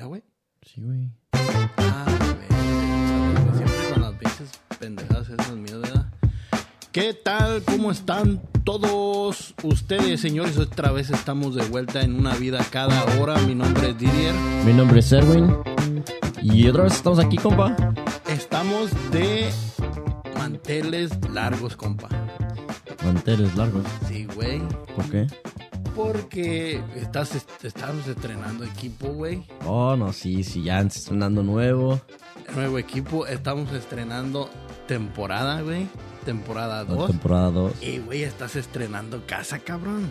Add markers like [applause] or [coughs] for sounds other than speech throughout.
¿Ya, güey? Sí, güey. Ah, güey. Siempre con las pinches pendejadas esas mías, ¿verdad? ¿Qué tal? ¿Cómo están todos ustedes, señores? Otra vez estamos de vuelta en una vida cada hora. Mi nombre es Didier. Mi nombre es Erwin. Y otra vez estamos aquí, compa. Estamos de manteles largos, compa. Manteles largos. Sí, güey. ¿Por qué? Porque estás, estamos estrenando equipo, güey. Oh, no, sí, sí, ya estrenando nuevo. Nuevo equipo. Estamos estrenando temporada, güey. Temporada 2. Temporada 2. Y, güey, estás estrenando casa, cabrón.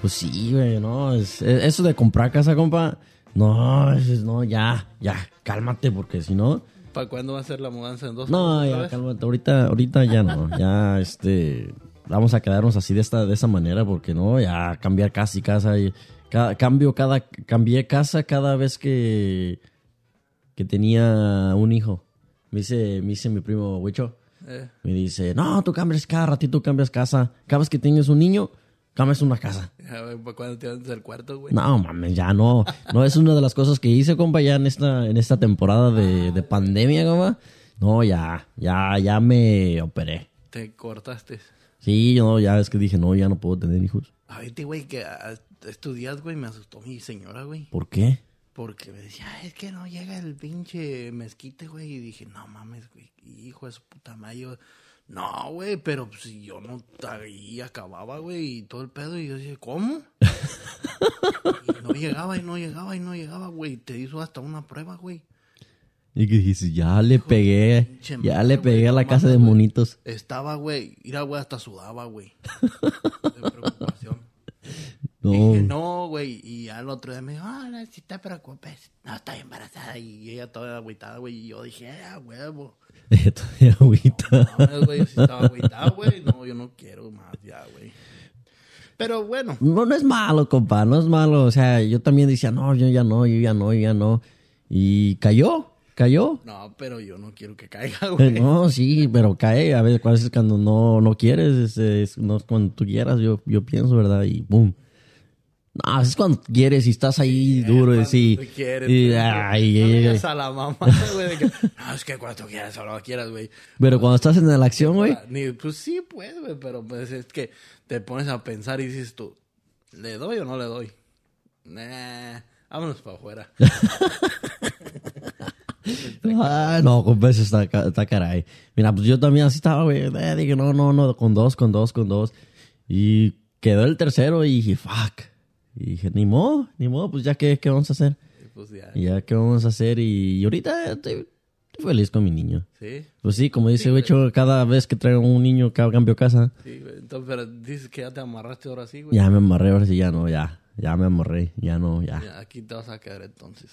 Pues sí, güey, no. Es, es- eso de comprar casa, compa. No, es, no, ya, ya, cálmate, porque si no. ¿Para cuándo va a ser la mudanza en dos No, ya, vez? cálmate. Ahorita, ahorita ya no. Ya, este. Vamos a quedarnos así de esta, de esa manera, porque no, ya cambiar casa y casa. Y, ca- cambio cada, cambié casa cada vez que, que tenía un hijo. Me dice, me dice mi primo Huicho. Eh, Me dice, no, tú cambias cada ratito, cambias casa. Cada vez que tienes un niño, cambias una casa. ya, güey, ¿Para cuándo te vas al cuarto, güey? No, mames, ya no. No es una de las cosas que hice, compa, ya en esta, en esta temporada de, de pandemia, compa. No, ya, ya, ya me operé. Te cortaste. Sí, no, ya es que dije, no, ya no puedo tener hijos. A ver, güey, que a- estos días, güey, me asustó mi señora, güey. ¿Por qué? Porque me decía, "Ay, es que no llega el pinche mezquite, güey. Y dije, no mames, güey, hijo de su puta madre. Yo, no, güey, pero pues, si yo no ahí acababa, güey, y todo el pedo. Y yo dije, ¿cómo? [laughs] y no llegaba, y no llegaba, y no llegaba, güey. Te hizo hasta una prueba, güey. Y que dijiste, ya le pegué, ya le pegué a la casa de monitos. Estaba, güey, mira, güey, hasta sudaba, güey. [laughs] De preocupación. No, Dije, no, güey. Y al otro día me dijo, ah, no, si te preocupes. No, estoy embarazada. Y ella toda agüitada, güey. Y yo dije, ah, huevo. [laughs] todavía agüita. No, güey, sí estaba agüitada, güey. No, yo no quiero más ya, güey. Pero bueno, No, no es malo, compa, no es malo. O sea, yo también decía, no, yo ya no, yo ya no, yo ya no. Y cayó, cayó. no, pero yo no quiero que caiga, [laughs] güey. No, sí, pero cae. A veces, a veces cuando no, no quieres, es, es- no es cuando tú quieras, yo, yo pienso, ¿verdad? Y boom. No, es cuando quieres y estás ahí duro y sí. quieres, y, ay, No ay, le ay. digas a la mamá, [laughs] güey, no, es que cuando tú quieras, solo quieras, güey. Pero cuando estás en la acción, güey, pues sí, pues, güey, pero pues es que te pones a pensar y dices tú, ¿le doy o no le doy? Nah, vámonos para afuera. [laughs] Ah, no, compa, eso está, está caray. Mira, pues yo también así estaba, güey. Eh, dije, no, no, no, con dos, con dos, con dos. Y quedó el tercero y dije, fuck. Y dije, ni modo, ni modo, pues ya, ¿qué, qué vamos a hacer? Y pues ya, ya, ¿qué vamos a hacer? Y, y ahorita estoy, estoy feliz con mi niño. ¿sí? Pues sí, como dice Becho, cada vez que traigo un niño cambio casa, Sí, güey. Entonces, pero dices que ya te amarraste ahora sí, güey. ya me amarré, ahora sí ya no, ya. Ya me amarré, ya no, ya. Ya, aquí te vas a quedar entonces.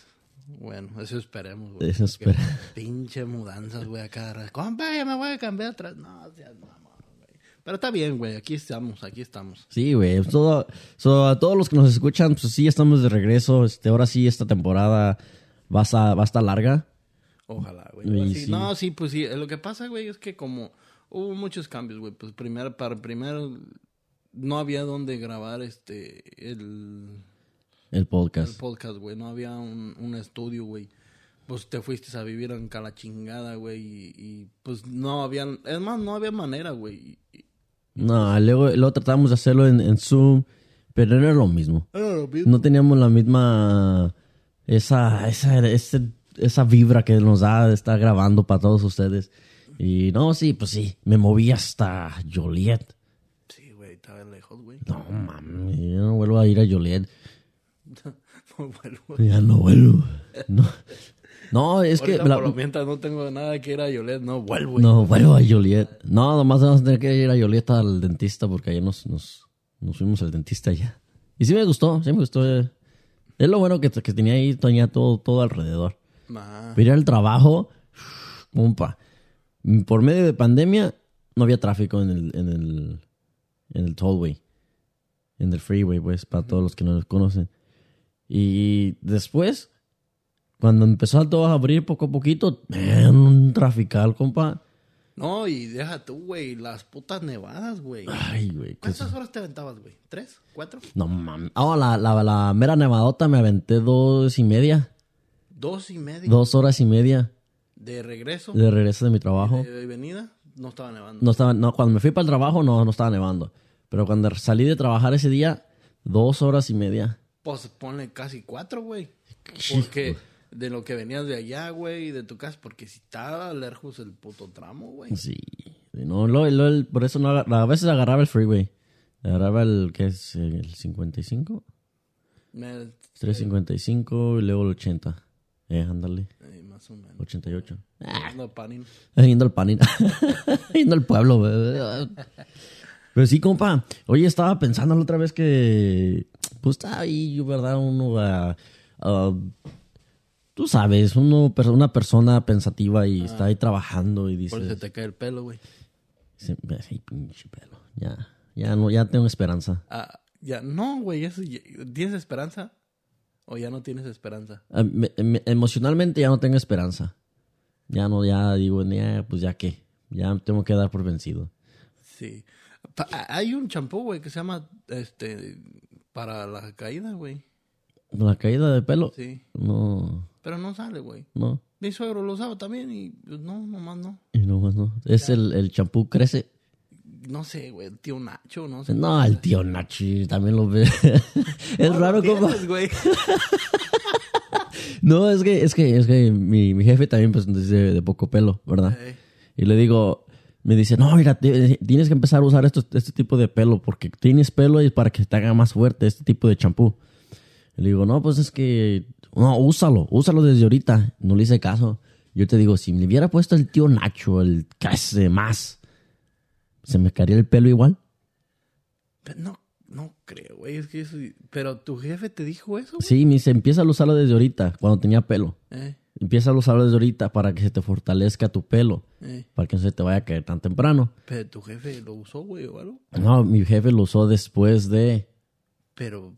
Bueno, eso esperemos, güey. Eso espera. [laughs] Pinche mudanzas, güey, a cada rato. Compa, ya me voy a cambiar atrás. No, seas mamón, güey. Pero está bien, güey. Aquí estamos, aquí estamos. Sí, güey. pues Todo, so, a todos los que nos escuchan, pues sí, estamos de regreso. Este, ahora sí, esta temporada va a, estar- va a estar larga. Ojalá, güey. Sí, sí. No, sí, pues sí. Lo que pasa, güey, es que como hubo muchos cambios, güey. Pues primero, para primero, no había dónde grabar este, el, El el podcast. podcast, güey. No había un, un estudio, güey. Pues te fuiste a vivir en la chingada, güey. Y, y, pues no había, es más, no había manera, güey. No, luego, luego tratamos de hacerlo en, en Zoom, pero no era lo mismo. Era lo mismo. No teníamos la misma. Esa, esa, ese- esa vibra que nos da de estar grabando para todos ustedes. Y no, sí, pues sí. Me moví hasta Joliet. Sí, güey, estaba lejos, güey. No, mami, yo no vuelvo a ir a Joliet. [laughs] No vuelvo. Ya no vuelvo. No, no es que. La- por lo mientras no tengo nada que ir a no vuelvo. no vuelvo a Joliet. No, nomás vamos a tener que ir a Joliet al dentista porque ayer nos, nos, nos fuimos al dentista allá. Y sí me gustó, sí me gustó. Es lo bueno que, que tenía ahí, tenía todo, todo alrededor. Nah. Pero ir al trabajo, compa. Por medio de pandemia, no había tráfico en el, en el, en el tollway. En el freeway, pues, para todos los que no lo conocen. Y después, cuando empezó a todo a abrir poco a poquito, man, un trafical, compa. No, y deja tú, güey, las putas nevadas, güey. Ay, güey. ¿Cuántas horas te aventabas, güey? ¿Tres? ¿Cuatro? No mames. Oh, la, la, la mera nevadota me aventé dos y media. dos y media dos horas y media de regreso de regreso de mi trabajo. de venida, no estaba nevando. No estaba, no, cuando me fui para el trabajo no, no estaba nevando. Pero cuando salí de trabajar ese día, dos horas y media. Pues ponle casi cuatro, güey. Porque de lo que venías de allá, güey, y de tu casa, porque si estaba lejos el puto tramo, güey. Sí. No, lo, lo- el- por eso no, a veces agarraba el freeway. Agarraba el, ¿qué es? El 55. Me- 355 y luego el 80. Eh, ándale. eh, más o menos. 88. No, panin. [laughs] Yendo al panin. [laughs] Yendo al pueblo. güey. Pero sí, compa. Oye, estaba pensando la otra vez que. Pues está ahí, ¿verdad? Uno. ah, ah, tú sabes, uno, una persona pensativa y está ahí trabajando y Por eso dice. te cae el pelo, güey. dice, "Ay, pinche pelo. Ya, ya, no, ya tengo esperanza. Ah, ya, no, güey, ¿tienes esperanza? ¿O ya no tienes esperanza? Ah, me- me- emocionalmente ya no tengo esperanza. Ya no, ya digo, ya, pues ya qué. Ya tengo que dar por vencido. Sí. Hay un champú, güey, que se llama, este, para la caída, güey. La caída de pelo. Sí. No, Pero no sale, güey. no. Mi suegro lo usaba también y pues, no, nomás no. Y no, más no. Es el, el champú crece. No sé, güey, el tío Nacho, no sé. No, el tío Nachi también lo ve. [laughs] es raro como. ¿Tienes, güey? [laughs] No, es que, es que, es que mi, mi jefe también pues es de, de poco pelo, ¿verdad? Eh, Y le digo, me dice, no, mira, tienes que empezar a usar esto, este tipo de pelo porque tienes pelo y es para que te haga más fuerte este tipo de champú. Le digo, no, pues es que, no, úsalo, úsalo desde ahorita. No le hice caso. Yo te digo, si me hubiera puesto el tío Nacho, el crece más, ¿se me caería el pelo igual? no, no creo, güey, es que. Pero tu jefe te dijo eso, güey? Sí, me dice, empieza a usarlo desde ahorita, cuando tenía pelo. Eh, Empieza a usarlo desde ahorita para que se te fortalezca tu pelo, eh. para que no se te vaya a caer tan temprano. Pero tu jefe lo usó, güey, o algo. No, mi jefe lo usó después de... Pero,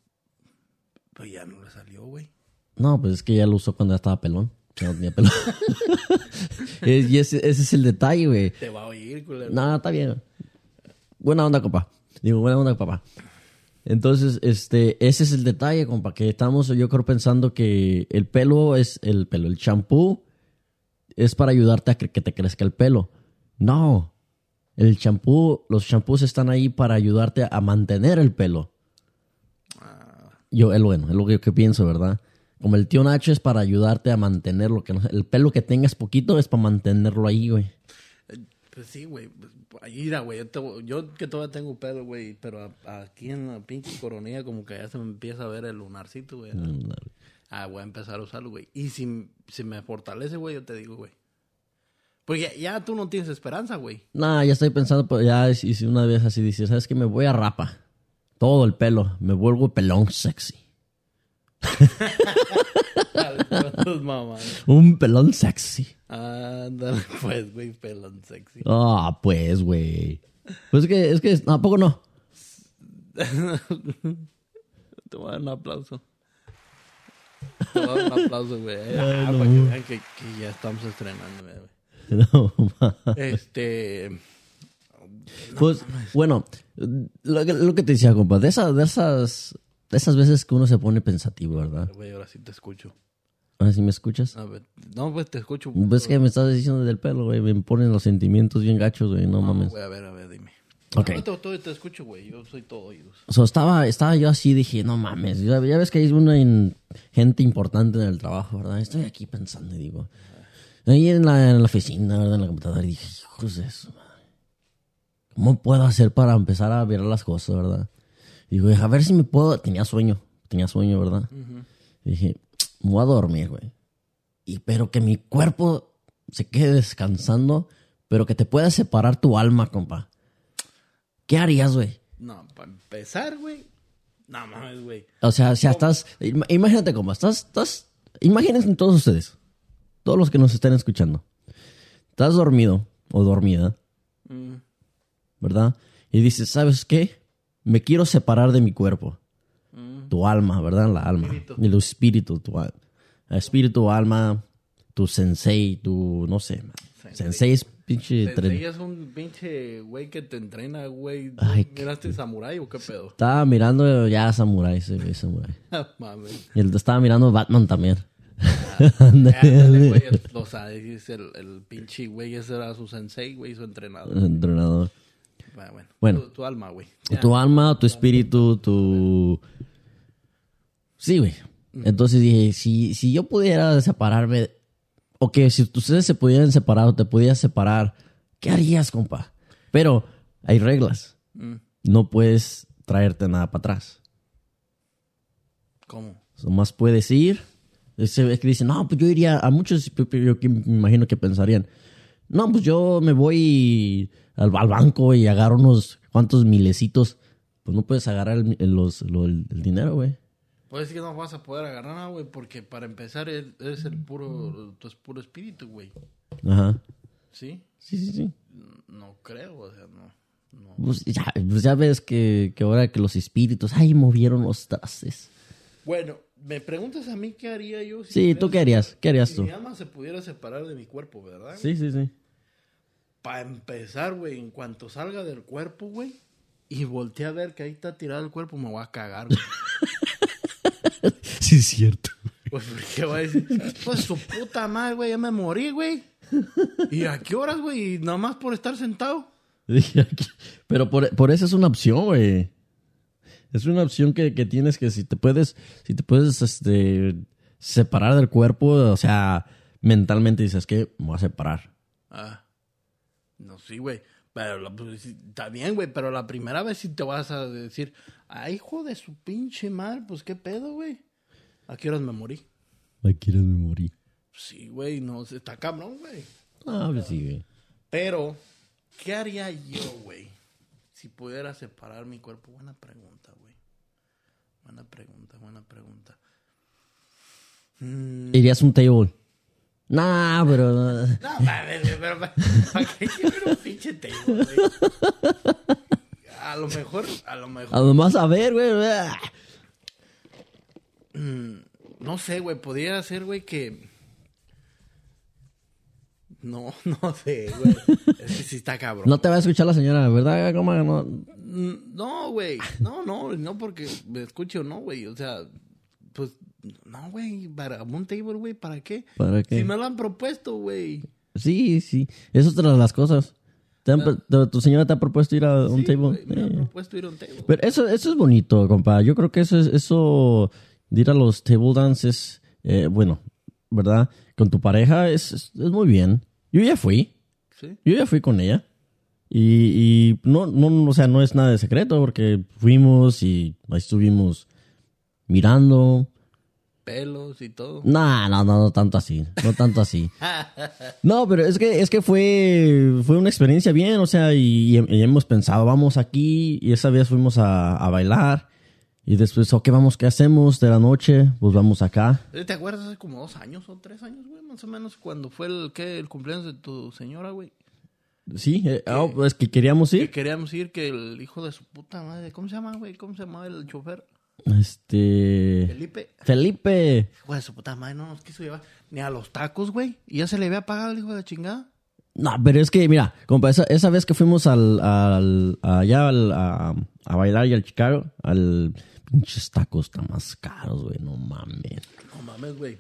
pues ya no le salió, güey. No, pues es que ya lo usó cuando ya estaba pelón. Ya no tenía pelo. [laughs] Y ese, ese es el detalle, güey. Te va a oír, culero. No, está bien. Buena onda, compa. Digo, buena onda, papá. Entonces, este, ese es el detalle, compa, que estamos, yo creo, pensando que el pelo es el pelo, el champú es para ayudarte a que, te crezca el pelo. No, el champú, los champús están ahí para ayudarte a mantener el pelo. Yo, es bueno, es lo que, pienso, ¿verdad? Como el tío Nacho es para ayudarte a mantenerlo, que el pelo que tengas poquito es para mantenerlo ahí, güey. Pues sí, güey. Pues, mira, güey. Yo, que todavía tengo pedo, güey. Pero a- aquí en la pinche coronilla, como que ya se me empieza a ver el lunarcito, güey. Ah, voy a empezar a usarlo, güey. Y si, si me fortalece, güey, yo te digo, güey. Pues ya, ya tú no tienes esperanza, güey. Nah, ya estoy pensando, pues ya si si una vez así dices, ¿sabes qué? Me voy a rapa. Todo el pelo. Me vuelvo pelón sexy. [laughs] Un pelón sexy. Ándale, [laughs] pues, güey, pelón sexy. Ah, pues, güey. Pues es que, es que, ¿a poco no? [laughs] Te voy a dar un aplauso. Te voy a dar un aplauso, güey. [laughs] Ah, para que vean que, que ya estamos estrenando, güey. No. Este. Pues, bueno, lo, que- lo que te decía, compa, de esas, de esas, de esas veces que uno se pone pensativo, ¿verdad? Güey, ahora sí te escucho. Ahora sí me escuchas. A ver, no, pues te escucho. Pues que me estás diciendo del pelo, güey. Me ponen los sentimientos bien gachos, güey. No, No, mames. güey, a ver, a ver, dime. Ok. No, todo, todo te escucho, güey. Yo soy todo oídos. So, estaba, estaba yo así, dije, no mames, ya, ya ves que hay una in- gente importante en el trabajo, ¿verdad? Estoy aquí pensando y digo, ahí en la, en la oficina, ¿verdad? En la computadora, y dije, hijos de eso, madre. ¿Cómo puedo hacer para empezar a ver las cosas, verdad? Y digo, a ver si me puedo, tenía sueño, tenía sueño, ¿verdad? Dije, me voy a dormir, güey. Y pero que mi cuerpo se quede descansando, pero que te pueda separar tu alma, compa. ¿Qué harías, güey? No, para empezar, güey. No mames, güey. O sea, si estás. im- Imagínate cómo estás. estás imagínense todos ustedes. Todos los que nos estén escuchando. Estás dormido o dormida, Mm, ¿verdad? Y dices, ¿sabes qué? Me quiero separar de mi cuerpo. Tu alma, ¿verdad? La alma. Espíritu. Y el espíritu, tu al- espíritu, alma, tu sensei, tu. No sé. man. Sensei es pinche. Te tren- enseñas un pinche güey que te entrena, güey. Ay, qué- ¿Miraste Samurai o qué pedo? Estaba mirando ya Samurai, ese güey, Samurai. [laughs] Mames. Y estaba mirando Batman también. [laughs] Ándale, güey, el- o sea, es el, el pinche güey, ese era su sensei, güey, su entrenador. Entrenador. Bueno, bueno. Bueno. Tu, tu alma, güey. Tu alma, tu espíritu, tu... Sí, güey. Entonces dije, si, si yo pudiera separarme, o que si ustedes se pudieran separar o te pudieras separar, ¿qué harías, compa? Pero hay reglas. Mm, No puedes traerte nada para atrás. ¿Cómo? Nomás puedes ir. Ve que dicen, no, pues yo iría a muchos, yo me imagino que pensarían, no, pues yo me voy al, al banco y agarro unos cuantos milecitos. Pues no puedes agarrar los, el- el dinero, güey. Pues es que no vas a poder agarrar nada, güey, porque para empezar es, es el puro, tu es puro espíritu, güey. Ajá. ¿Sí? Sí, sí, sí. No creo, o sea, no. no. Pues ya, pues ya ves que, que ahora que los espíritus, ay, movieron los trastes. Bueno, me preguntas a mí qué haría yo si Sí, ¿tú qué harías? ¿Qué harías si tú? mi alma se pudiera separar de mi cuerpo, ¿verdad? Sí, sí, sí. Para empezar, güey, en cuanto salga del cuerpo, güey, y volteé a ver que ahí está tirado el cuerpo, me voy a cagar, güey. Sí, es cierto. Pues porque va a decir, pues su puta madre, güey, ya me morí, güey. ¿Y a qué horas, güey? Y nada más por estar sentado. [laughs] Pero por, por eso es una opción, güey. Es una opción que, que tienes que si te puedes, si te puedes este, separar del cuerpo, o sea, mentalmente dices que me voy a separar. Ah, no, sí, güey. Pero la- pues, está bien, güey, pero la primera vez sí te vas a decir, ay, hijo de su pinche madre, pues qué pedo, güey. ¿A qué horas me morí? ¿A quieres me morí? Sí, güey, no, está cabrón, güey. Ah, pues sí, güey. Pero, ¿qué haría yo, güey? Si pudiera separar mi cuerpo. Buena pregunta, güey. Buena pregunta, buena pregunta. Mm, Irías un table. Nah, pero. No, mames, pero ¿para para qué quiero un pinche table, güey? A lo mejor, a lo mejor. Además, a ver, güey. Mm, no sé, güey, podría ser, güey, que... No, [laughs] no sé, güey. Es que sí está cabrón. No te va a escuchar la señora, ¿verdad? ¿Cómo no? Mm, No, güey. No, no, no porque me escuche o no, güey. O sea, pues, no, güey. Para un table, güey, ¿para qué? ¿Para qué? Si me lo han propuesto, güey. Sí, sí. Eso es otra de las cosas. ¿Te han- ¿Tu señora te ha propuesto ir a un Sí, table? güey, me han Eh. propuesto ir a un table. Pero eso, eso es bonito, compa. Yo creo que eso es, eso, de ir a los table dances, eh, bueno, ¿verdad? Con tu pareja es, es, es muy bien. Yo ya fui, Sí. yo ya fui con ella. Y, y no, no, o sea, no es nada de secreto porque fuimos y ahí estuvimos mirando. Pelos y todo. No, no, no, no tanto así, no tanto así. [laughs] No, pero es que, es que fue, fue una experiencia bien, o sea, y, y hemos pensado, vamos aquí, y esa vez fuimos a, a bailar, y después, ok, vamos, ¿qué hacemos de la noche? Pues vamos acá. ¿Te acuerdas hace como dos años o tres años, güey? Más o menos cuando fue el, ¿qué? el cumpleaños de tu señora, güey. Sí, eh, ah, pues que queríamos Que ir. queríamos ir, que el hijo de su puta madre, ¿cómo se llama, güey? ¿Cómo se llamaba el chofer? Este... Felipe. Felipe. Hijo de su puta madre, no nos quiso llevar ni a los tacos, güey. Y ya se le había pagado el hijo de la chingada. No, pero es que, mira, compa, esa, esa vez que fuimos al, al allá al- a, a bailar y al Chicago, al pinches tacos tan más caros, güey, no mames. No mames, güey.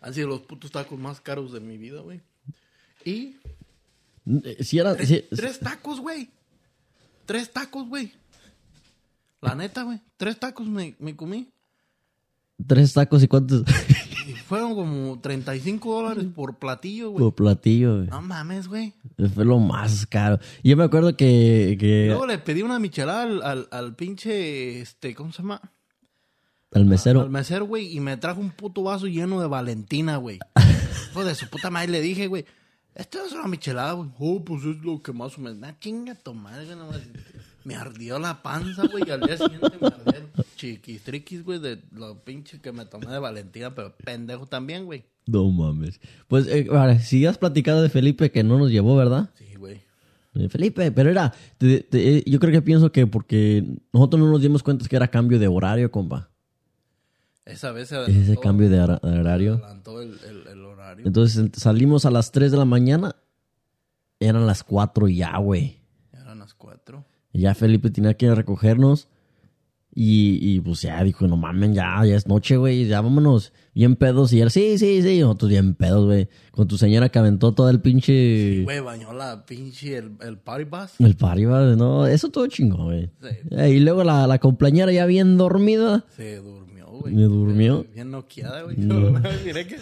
Han sido los putos tacos más caros de mi vida, güey. Y Eh, si- tres tacos, güey. Tres tacos, güey. La neta, güey. Tres tacos me, me comí. tres tacos y cuántos [laughs] fueron como 35 dólares por platillo, güey. por platillo, güey. No mames, güey. Fue lo más caro. Yo me acuerdo que, que luego le pedí una michelada al, al, al pinche, este, ¿cómo se llama? al mesero, Al mesero, güey, y me trajo un puto vaso lleno de Valentina, güey. [laughs] Hijo de su puta madre, le dije, güey, esto es una michelada, güey. Oh, pues es lo que más o menos. Ah, chinga tu madre, güey. Me ardió la panza, güey, y al día siguiente me ardieron chiquistriquis, güey, de lo pinche que me tomé de Valentina, pero pendejo también, güey. no mames. Pues, eh, ahora, si has platicado de Felipe que no nos llevó, ¿verdad? Sí, güey. Eh, Felipe, pero era, te- te- eh, yo creo que pienso que porque nosotros no nos dimos cuenta que era cambio de horario, compa. Esa vez se Ese adelantó, cambio de hora- de horario. adelantó el, el, el horario. Entonces ent- salimos a las 3 de la mañana, eran las 4 ya, güey. Ya Felipe tenía que recogernos Y, y pues ya dijo, no mamen, ya, ya es noche, güey, ya vámonos. Bien pedos. Y él, sí, sí, sí. Nosotros bien pedos, güey. Con tu señora que aventó todo el pinche. Güey, bañó la pinche el, el party bus. El party, va, no, eso todo chingón, güey. Sí. Eh, Y luego la, la compañera ya bien dormida. Se durmió, güey. ¿Me durmió? Bien noqueada, güey. No. [laughs] Miré que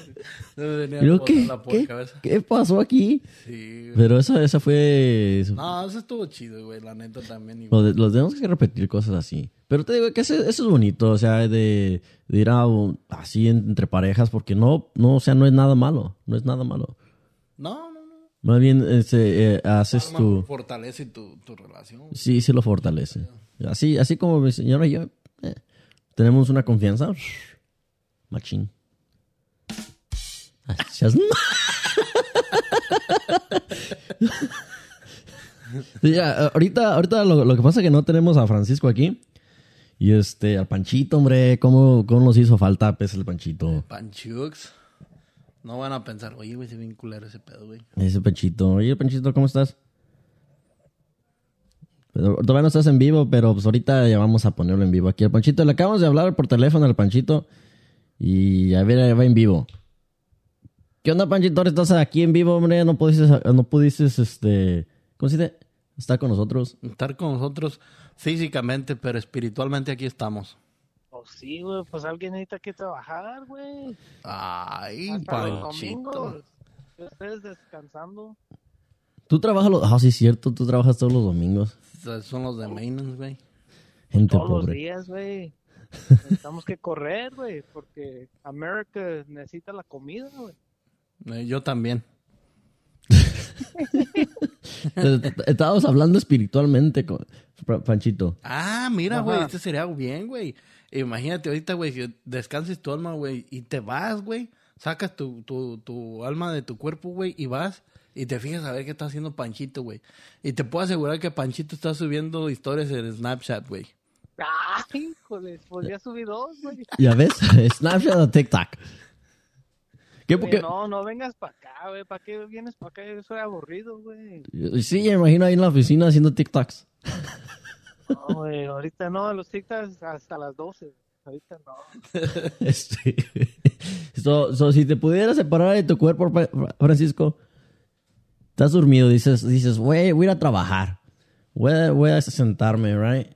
Pero, botar ¿qué, la qué, cabeza. ¿qué pasó aquí? Sí, güey. Pero esa, esa fue... No, eso estuvo chido, güey. La neta también. y- Lo de- Los tenemos que repetir cosas así. Pero te digo que eso, eso es bonito, o sea, de, de ir a un- así en- entre parejas, porque no, no, o sea, no es nada malo, no es nada malo. No, no, no. Más bien este, eh, haces tu... Fortalece tu, tu relación. güey. Sí, sí lo fortalece. Así, así como mi señora y yo, tenemos una confianza. Machín. Seas- Sí, [laughs] ya, ahorita, ahorita lo, lo que pasa es que no tenemos a Francisco aquí. Y este, al Panchito, hombre, ¿cómo, cómo nos hizo falta pues, el Panchito? Panchux. No van a pensar, oye, güey, se bien culero ese pedo, güey. Ese Panchito. Oye, Panchito, ¿cómo estás? Todavía no estás en vivo, pero pues ahorita ya vamos a ponerlo en vivo aquí. al Panchito, le acabamos de hablar por teléfono al Panchito. Y a ver, ahí va en vivo. ¿Qué onda, Panchito? Ahora estás aquí en vivo, hombre. No pudiste, no pudiste, este... ¿Cómo se dice? Estar con nosotros. Estar con nosotros físicamente, pero espiritualmente aquí estamos. Pues sí, güey, pues alguien necesita que trabajar, güey. Ay, Hasta los Panchito. domingos. Ustedes descansando. Tú trabajas los... Ah, sí, es cierto. Tú trabajas todos los domingos. Son los de maintenance, güey. Gente Todos los días, güey. [laughs] Necesitamos que correr, güey, porque América necesita la comida, güey. Eh, Yo también. [laughs] Estábamos hablando espiritualmente con Pa- Panchito. Ah, mira, güey, este sería bien, güey. Imagínate ahorita, güey, que descanses tu alma, güey, y te vas, güey. Sacas tu, tu, tu alma de tu cuerpo, güey, y vas y te fijas a ver qué está haciendo Panchito, güey. Y te puedo asegurar que Panchito está subiendo historias en Snapchat, güey. Ay, [laughs] híjole, pues ya subí dos, güey. [laughs] ¿Ya ves? [laughs] Snapchat o TikTok. ¿Qué? Porque... No, no vengas para acá, güey. ¿Para qué vienes para acá? Yo soy aburrido, güey. Sí, me imagino ahí en la oficina haciendo TikToks. No, güey, ahorita no, los TikToks hasta las 12. Ahorita no. Este, so, so, si te pudieras separar de tu cuerpo, Fra- Francisco, estás dormido, dices, dices, güey, voy a ir a trabajar. Voy a, voy a sentarme, right?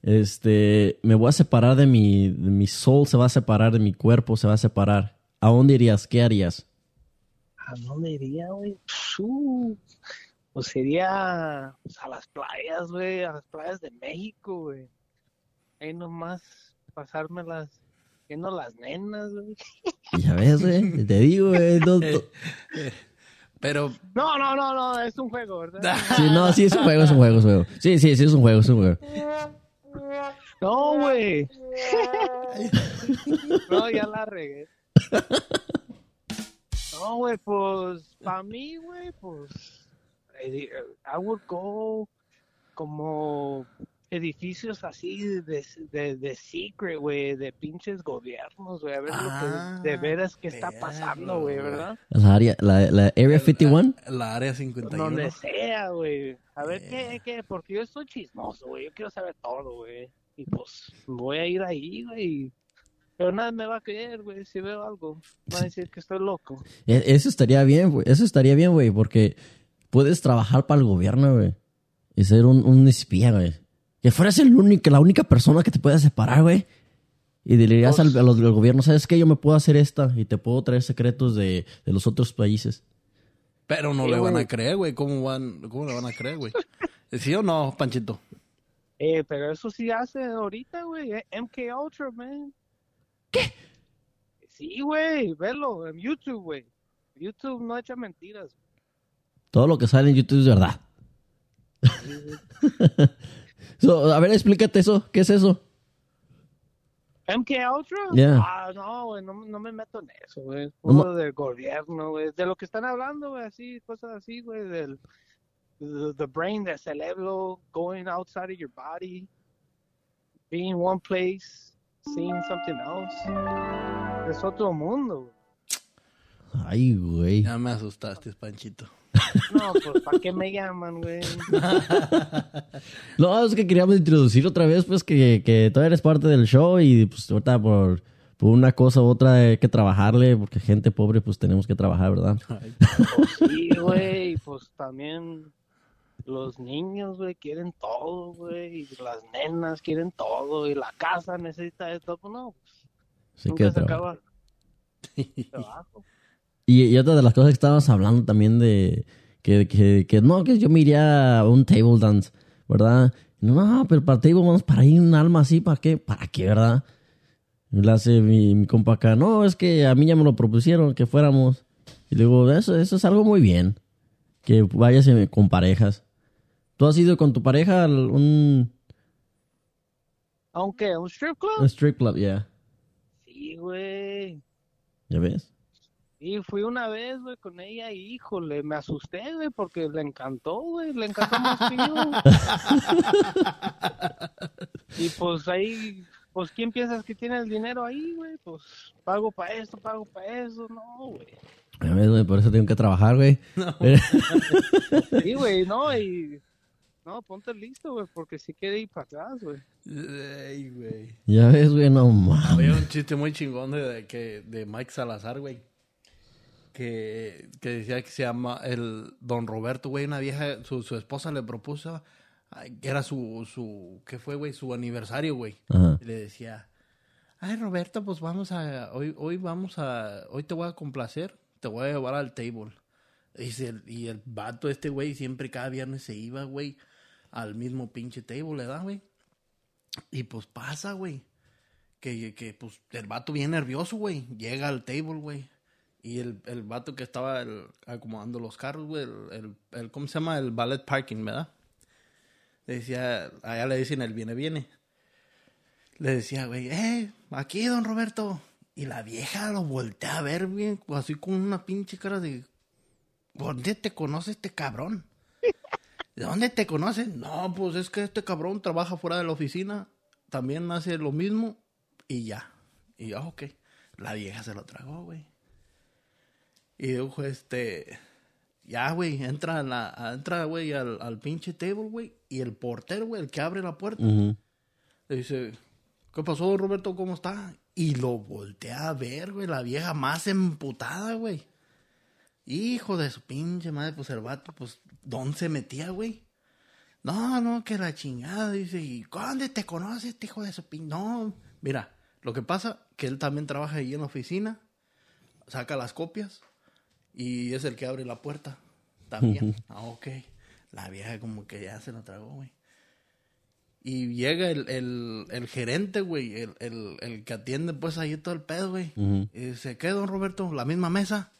Este, me voy a separar de mi, de mi soul, se va a separar de mi cuerpo, se va a separar. ¿A dónde irías? ¿Qué harías? ¿A dónde iría, güey? Pues iría pues, a las playas, güey, a las playas de México, güey. Ahí nomás pasármelas viendo las nenas, güey. Ya ves, güey, te digo, güey. no- [laughs] no- Pero, No, no, no, no, es un juego, ¿verdad? [laughs] Sí, no, sí, es un juego, es un juego, es un juego. Sí, sí, sí, es un juego, es un juego. No, güey. [laughs] No, ya la regué. No, güey, pues, para mí, güey, pues, I would go como edificios así de, de, de secret, güey, de pinches gobiernos, güey, a ver Ah, lo que de veras que está pasando, güey. ¿verdad? La área, la, la Area 51. la área 51. Donde sea, güey. A ver qué, qué, porque yo estoy chismoso, güey. Yo quiero saber todo, güey. Y pues voy a ir ahí, güey. Pero nadie me va a creer, güey, si veo algo. Va a decir que estoy loco. E- Eso estaría bien, güey. Eso estaría bien, güey, porque puedes trabajar para el gobierno, güey. Y ser un, un espía, güey. Que fueras el único, la única persona que te pueda separar, güey. Y le dirías al, a los del gobierno, ¿sabes qué? Yo me puedo hacer esta y te puedo traer secretos de, de los otros países. Pero no Sí, le van a creer, güey. ¿Cómo, van, ¿Cómo le van a creer, güey? ¿Sí o no, Panchito? Eh, pero eso sí hace ahorita, güey. eh, MK Ultra, man. ¿Qué? Sí, güey. Velo en YouTube, güey. YouTube no echa mentiras. Todo lo que sale en YouTube es verdad. [laughs] So, a ver, explícate eso. ¿Qué es eso? MK Ultra? Yeah. Ah, no, güey, no, no me meto en eso, güey. No Puro del gobierno, güey. De lo que están hablando, güey, así, cosas así, güey, del the, the brain, del cerebro, going outside of your body, being one place, seeing something else. Es otro mundo, güey. Ay, güey. Ya me asustaste, Panchito. No, pues, ¿para qué me llaman, güey? [laughs] No, es que queríamos introducir otra vez, pues, que, que tú eres parte del show y pues ahorita por, por una cosa u otra hay que trabajarle, porque gente pobre, pues tenemos que trabajar, ¿verdad? Pues sí, güey, pues también los niños, güey, quieren todo, güey, y las nenas quieren todo, y la casa necesita esto, pues no, pues, Sí nunca que se acaba el [laughs] trabajo. Y, y otra de las cosas que estábamos hablando también de que, que, que no, que yo me iría a un table dance, ¿verdad? No, pero para table vamos para ir un alma así, ¿para qué? ¿Para qué, verdad? Y le hace mi, mi compa acá, no, es que a mí ya me lo propusieron que fuéramos. Y digo, eso, eso es algo muy bien, que vayas con parejas. ¿Tú has ido con tu pareja a un, Aunque un strip club, un strip club? Yeah. sí, güey. ¿Ya ves? Y fui una vez, güey, con ella y híjole, me asusté, güey, porque le encantó, güey, le encantó más que yo. [laughs] y pues ahí, pues, ¿quién piensas que tiene el dinero ahí, güey? Pues, pago para esto, pago para eso, no, güey. Ya ves, güey, por eso tengo que trabajar, güey. [laughs] Sí, güey, no, y... No, ponte listo, güey, porque si quiere ir para atrás, güey. Ya ves, güey, no mames. Había un chiste muy chingón de, de que, de Mike Salazar, güey. Que, que decía que se llama el Don Roberto, güey. Una vieja, su, su esposa le propuso ay, que era su, su, ¿qué fue, güey? Su aniversario, güey. Ajá. Y le decía, ay, Roberto, pues vamos a, hoy, hoy vamos a, hoy te voy a complacer, te voy a llevar al table. Dice, el- y el vato este, güey, siempre cada viernes se iba, güey, al mismo pinche table, ¿verdad, güey? Y pues pasa, güey. Que, que pues el vato bien nervioso, güey. Llega al table, güey. Y el, el vato que estaba acomodando los carros, güey. El, el, ¿Cómo se llama? El ballet parking, ¿verdad? Le decía, allá le dicen el viene, viene. Le decía, güey, eh, aquí, don Roberto. Y la vieja lo voltea a ver, güey, así con una pinche cara de... ¿Dónde te conoce este cabrón? [laughs] ¿De dónde te conoces? No, pues es que este cabrón trabaja fuera de la oficina, también hace lo mismo y ya. Y yo, ok. La vieja se lo tragó, güey. Y dijo, este, ya, güey, entra, la, entra, güey, al, al pinche table, güey. Y el portero, güey, el que abre la puerta, le dice, ¿qué pasó, Roberto? ¿Cómo está? Y lo voltea a ver, güey, la vieja más emputada, güey. Hijo de su pinche madre, pues el vato, pues, ¿dónde se metía, güey? No, no, que la chingada, dice, ¿y dónde te conoces, este hijo de su pinche? No, mira, lo que pasa, que él también trabaja ahí en la oficina, saca las copias y es el que abre la puerta también. ah, ok. La vieja como que ya se lo tragó, güey. Y llega el, el, el gerente, güey, el, el, el que atiende pues ahí todo el pedo, güey. Y dice, ¿qué, don Roberto? ¿La misma mesa?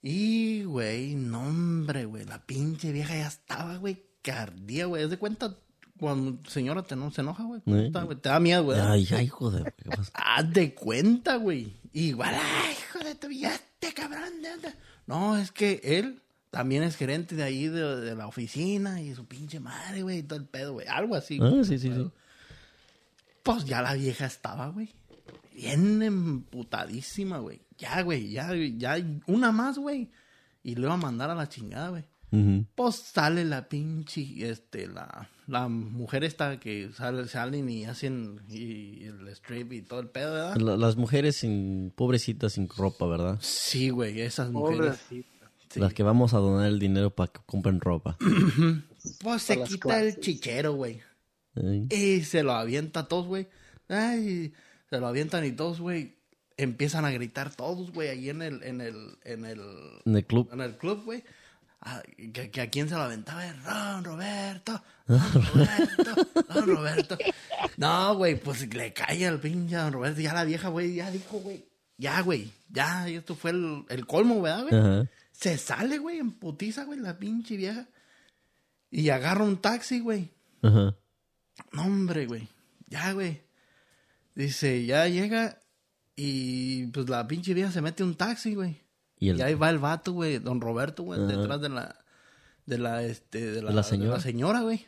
Y, güey, no, hombre, güey, la pinche vieja ya estaba, güey, que ardía, güey. ¿Es de cuenta cuando señora te no, se enoja, ¿Eh? güey? Te da miedo, güey. Ay, ay, hijo de... ¿qué pasa? Haz de cuenta, güey. Igual, ay, hijo de tu vida, cabrón. de- de-". No, es que él también es gerente de ahí, de, de la oficina, y su pinche madre, güey, y todo el pedo, güey. Algo así. Ah, güey. sí, sí, sí. Pues ya la vieja estaba, güey. Bien emputadísima, güey. Ya, güey, ya, ya, una más, güey. Y le iba a mandar a la chingada, güey. Pues sale la pinche, este, la, la mujer esta que sale, salen y hacen y, el strip y todo el pedo, ¿verdad? La- las mujeres sin... Pobrecitas sin ropa, ¿verdad? Sí, güey, esas mujeres. Sí. Las que vamos a donar el dinero para que compren ropa. Pues se quita el chichero, güey. Y se lo avienta a todos, güey. Ay, se lo avientan y todos, güey, empiezan a gritar todos, güey, ahí en el, en el, en el, En el club. en el club, güey. Ah, que, que a quién se lo aventaba, Don Roberto, [laughs] Don Roberto, Don Roberto. No, güey, pues le cae al pinche Don Roberto. Ya la vieja, güey, ya dijo, güey, ya, güey, ya, esto fue el, el colmo, ¿verdad, güey? Se sale, güey, en putiza, güey, la pinche vieja. Y agarra un taxi, güey. Ajá. No, hombre, güey. Ya, güey. Dice, ya llega y pues la pinche vieja se mete un taxi, güey. Y el... Y ahí va el vato, güey, don Roberto, güey, detrás de la, de la, este, de la, De la señora. de la señora, güey.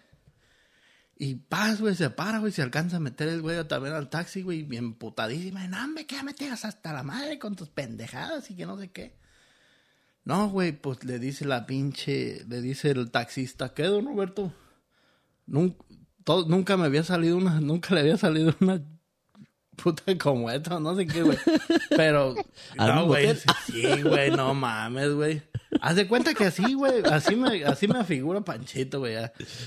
Y paz, güey, se para, güey, se alcanza a meter el güey también al taxi, güey, bien putadísima. No, hombre, que ya me tengas hasta la madre con tus pendejadas y que no sé qué. No, güey, pues le dice la pinche, le dice el taxista, ¿qué, don Roberto? Nunca, todo- nunca me había salido una, nunca le había salido una puta [laughs] como esta, no sé qué, güey. Pero, ¿Al [laughs] no, güey, sí, güey, no mames, güey. Haz de cuenta que así, güey, así me, así me afigura Panchito, güey.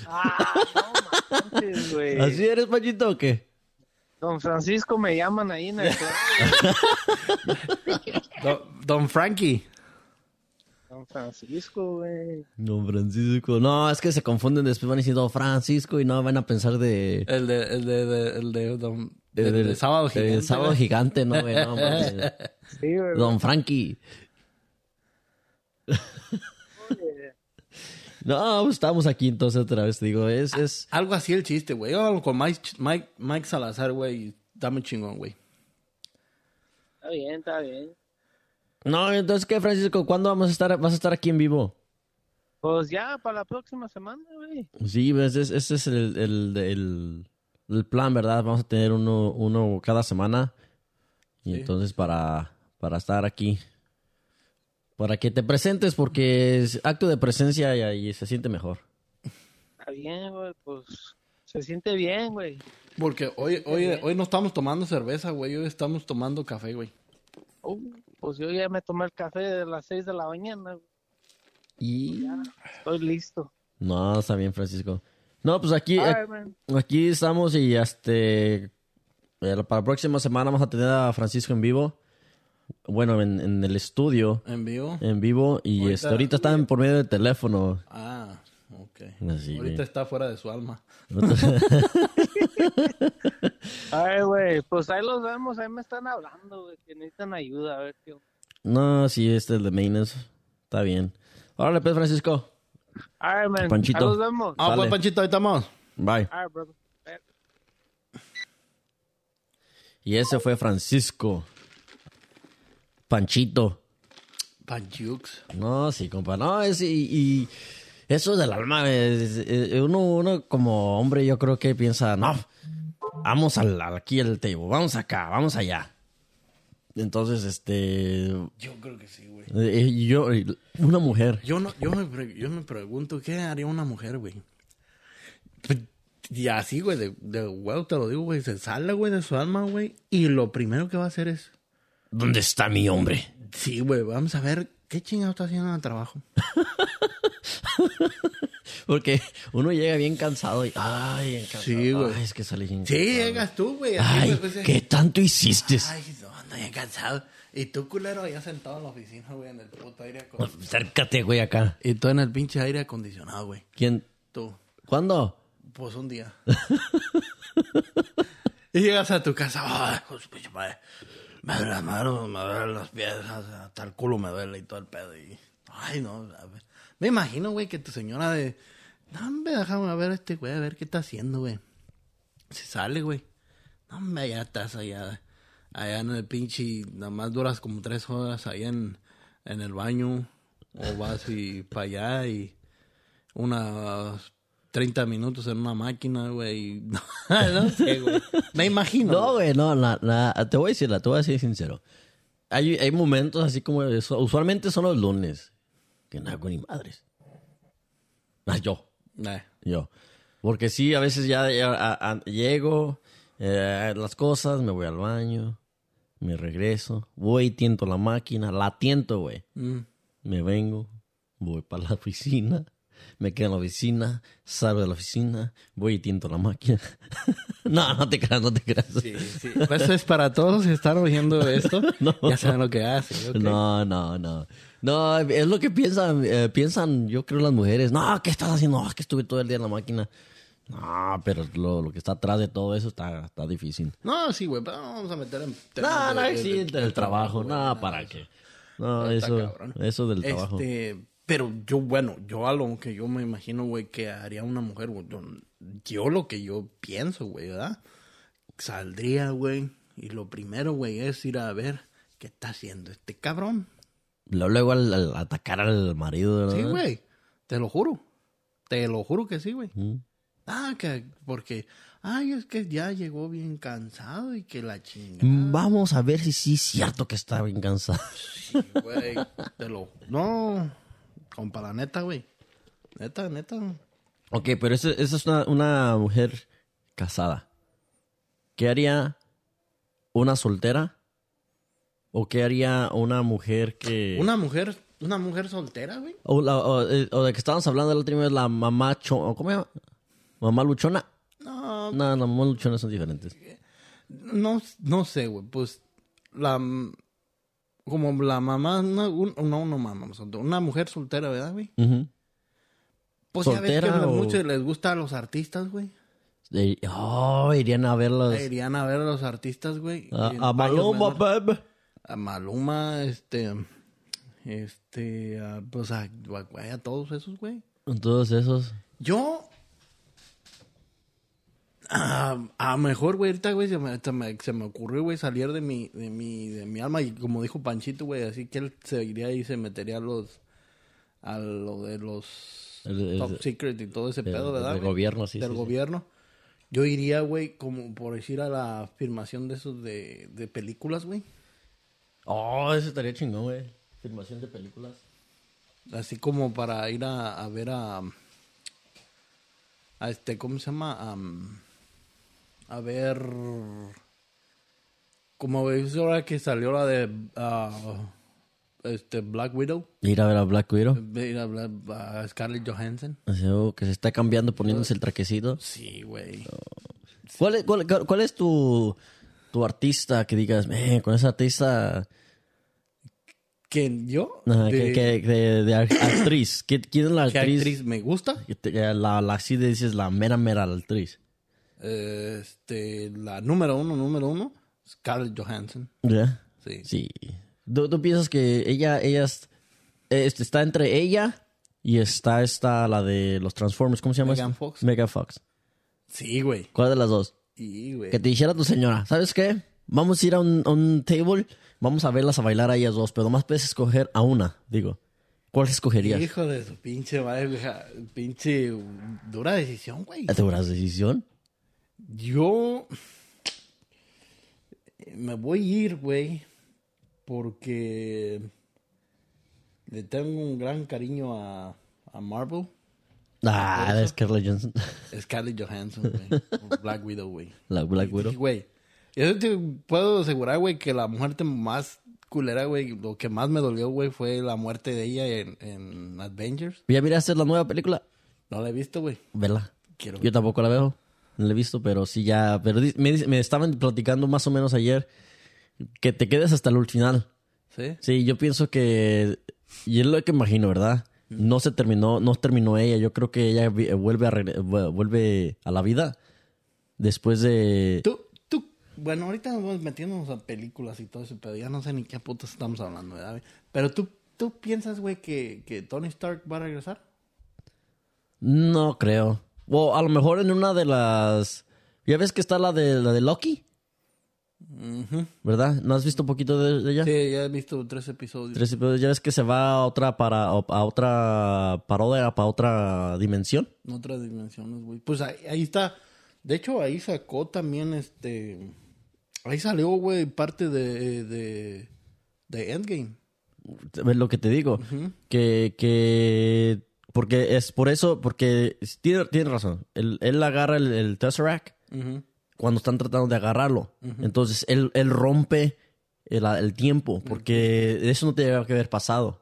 Ah, no manches, güey. ¿Así eres, Panchito, o qué? Don Francisco me llaman ahí en el [laughs] Don, don Frankie. Don Francisco, güey. Don Francisco. No, es que se confunden después van diciendo Francisco y no van a pensar de... El de, el de, de- el de, don, de- de- de- de sábado de gigante. sábado güey. gigante, no, güey. No, mames. [laughs] Sí, güey. Don Frankie. No, pues estamos aquí entonces otra vez, te digo, es, es... Algo así el chiste, güey. Yo hablo con Mike, Mike, Mike Salazar, güey, dame chingón, güey. Está bien, está bien. No, entonces, ¿qué, Francisco? ¿Cuándo vamos a estar, vas a estar aquí en vivo? Pues ya para la próxima semana, güey. Sí, pues, ese, ese es el, el, el- el plan, ¿verdad? Vamos a tener uno, uno cada semana. Y Sí. entonces para, para estar aquí. Para que te presentes, porque es acto de presencia y, y se siente mejor. Está bien, güey. Pues se siente bien, güey. Porque hoy, hoy, hoy no estamos tomando cerveza, güey. Hoy estamos tomando café, güey. Uh, pues yo ya me tomé el café de las 6 de la mañana. Y... Estoy listo. No, está bien, Francisco. No, pues aquí, right, aquí estamos y este... eh, Para la próxima semana vamos a tener a Francisco en vivo. Bueno, en, en el estudio. En vivo. En vivo. Y Ahorita- este, ahorita están por medio del teléfono. Ah, ok. Así, Ahorita está fuera de su alma. [laughs] [laughs] Ay, güey, pues ahí los vemos, ahí me están hablando, güey, que necesitan ayuda, a ver qué. No, sí, este es el de maintenance. Está bien. Órale, pues, Francisco. Right, man, Panchito. ahí los vemos. Ah, pues, Panchito, ahí estamos. Bye. Brother. Eh, Y ese fue Francisco. Panchito. Panchux. No, sí, compa. No, es y, y eso del alma. es- es- uno, uno como hombre, yo creo que piensa, no, vamos al, aquí al table, vamos acá, vamos allá. Entonces, este, Yo creo que sí, güey. eh, yo, una mujer. Yo, no, yo, me, pre- yo me pregunto, ¿qué haría una mujer, güey? Pues, Y así, güey, de, de huevo te lo digo, güey. Se sale, güey, de su alma, güey. Y lo primero que va a hacer es... ¿Dónde está mi hombre? Sí, güey, vamos a ver qué chingado está haciendo en el trabajo. [laughs] [laughs] Porque uno llega bien cansado y, ay, cansado. Sí. Ay, es que salí bien Sí, cansado. llegas tú, güey. Ay, pues, ¿qué tanto hiciste? Ay, no, ando bien cansado. Y tú, culero, allá sentado en la oficina, güey, en el puto aire acondicionado. Acércate, güey, acá. Y tú en el pinche aire acondicionado, güey. ¿Quién? Tú. ¿Cuándo? Pues un día. y llegas a tu casa, ay, pues, pinche madre, me duele las manos, me duelen los pies, hasta el culo me duele y todo el pedo. Y, ay, no, a ver. Me imagino, güey, que tu señora de, no, hombre, déjame ver a este güey, a ver qué está haciendo, güey. Se sale, güey. No, hombre, ya estás allá, allá en el pinche, y nada más duras como tres horas allá en, en el baño. O vas y [laughs] para allá y unas 30 minutos en una máquina, güey. [laughs] No, no sé, güey. Me imagino. No, güey. no, la, la- te voy a decir, la, te voy a decir sincero. Hay, hay momentos así como eso. Usualmente son los lunes. Que no hago ni madres. Ah, yo, Nah. yo. Porque sí, a veces ya, ya, a- a- llego, eh, las cosas, me voy al baño, me regreso, voy, tiento la máquina, la tiento, güey. Mm. Me vengo, voy para la [laughs] oficina, me quedo en la oficina, salgo de la oficina, voy y tiento la máquina. [laughs] no, no te creas, no te creas. Sí, sí. Pues es para todos que están oyendo esto. [laughs] No. Ya saben lo que hace. ok. No, no, no. No, es lo que piensan, eh, piensan, yo creo las mujeres. No, ¿qué estás haciendo? No, es que estuve todo el día en la máquina. No, pero lo, lo que está atrás de todo eso está, está difícil. No, sí, güey, pero vamos a meter en No, no de- existe de- el trabajo. güey, No, nada ¿para eso. qué? No, eso, cabrón. eso del trabajo. Este, pero yo, bueno, yo a lo que yo me imagino, güey, que haría una mujer, güey, yo, yo lo que yo pienso, güey, ¿verdad? Saldría, güey, y lo primero, güey, es ir a ver qué está haciendo este cabrón. Luego, luego al, al atacar al marido, ¿verdad? Sí, güey, te lo juro. Te lo juro que sí, güey. Mm. Ah, que porque, Ay, es que ya llegó bien cansado y que la chinga. Vamos a ver si sí es cierto que está bien cansado. Güey, te lo. No, compa, la neta, güey. Neta, neta. Ok, pero esa, es una, una mujer casada. ¿Qué haría una soltera? ¿O qué haría una mujer que... Una mujer, una mujer soltera, güey. O, la- o, eh, o de que estábamos hablando la última vez, la mamá... Cho, ¿Cómo se llama? ¿Mamá luchona? No, No, las mamás luchonas son diferentes. no, no sé, güey. Pues la. Como la mamá, una, un- no, no mamá, una mujer soltera, ¿verdad, güey? Ujú. Pues ya ves que ¿Soltera a o- muchos les gusta a los artistas, güey. Oh, irían a verlos. Irían a ver a los artistas, güey. A, Maluma, babe. A Maluma, este. Este. pues a, a todos esos, güey. Todos esos. Yo. A, a mejor, güey, ahorita, güey, se me, se me, se me ocurrió, güey, salir de mi, de mi, de mi alma. Y como dijo Panchito, güey, así que él se iría y se metería a los. A lo de los. El- el- top secret y todo ese pedo, ¿verdad? del gobierno, sí, Del sí, sí. gobierno. Yo iría, güey, como por decir a la filmación de esos de, de películas, güey. Oh, eso estaría chingón, güey. Filmación de películas. Así como para ir a, a ver a. A este, ¿cómo se llama? Am, a ver. Como ves ahora que salió la de. ah, este, Black Widow. Ir a ver a Black Widow. Ir a, ver a Scarlett Johansson. O sea, oh, que se está cambiando, poniéndose el traquecito. Sí, güey. ¿Cuál es, cuál, cuál es tu, tu artista que digas, "Man, con esa artista, ¿Quién? ¿Yo? ajá, de, que, que- de, de [coughs] actriz? ¿Qui- ¿Quién es la ¿qué actriz? me gusta? la, la así dices la mera mera actriz. Este, la número uno, número uno. Scarlett Johansson. ¿Ya? Sí. Sí. ¿Tú, tú piensas que ella, ella es- este, está entre ella y está esta, la de los Transformers, ¿cómo se llama? Megan? Fox. Megan Fox. Sí, güey. ¿Cuál de las dos? Sí, güey. Que te dijera tu señora, ¿sabes qué? Vamos a ir a un, a un table, vamos a verlas a bailar a ellas dos, pero nomás puedes escoger a una, digo. ¿Cuál escogerías? Hijo de su pinche madre, pinche dura decisión, güey. ¿Te una decisión? Yo me voy a ir, güey, porque le tengo un gran cariño a, a Marvel. Ah, de Scarlett Johansson. [laughs] Scarlett Johansson, güey. [laughs] Black Widow, güey. La Black Widow. Güey, yo te puedo asegurar, güey, que la muerte más culera, güey, lo que más me dolió, güey, fue la muerte de ella en, en Avengers. ¿Ya miraste la nueva película? No la he visto, güey. Vela. Quiero Yo tampoco la veo. No la he visto, pero sí ya. Pero me, me estaban platicando más o menos ayer que te quedes hasta el final. ¿Sí? Sí, yo pienso que. Y es lo que imagino, ¿verdad? No se terminó, no terminó ella. Yo creo que ella vuelve a, vuelve a la vida después de. Tú, tú, bueno, ahorita nos vamos metiéndonos a películas y todo eso, pero ya no sé ni qué putas estamos hablando, ¿verdad? Pero tú, tú piensas, güey, que, que Tony Stark va a regresar? No creo. O a lo mejor en una de las. ¿Ya ves que está la de la de Loki? ¿Verdad? ¿No has visto un poquito de, de ella? Sí, ya he visto tres episodios. Tres episodios. Ya ves que se va a otra para a otra parodia, para otra dimensión. En otras dimensiones, güey. Pues ahí, ahí está. De hecho, ahí sacó también este. Ahí salió, güey, parte de, de, de Endgame. ¿Ves lo que te digo? Que, que porque es por eso, porque tiene, tiene razón. Él, él agarra el, el Tesseract cuando están tratando de agarrarlo. Entonces él, él rompe el, el tiempo, porque eso no tenía que haber pasado.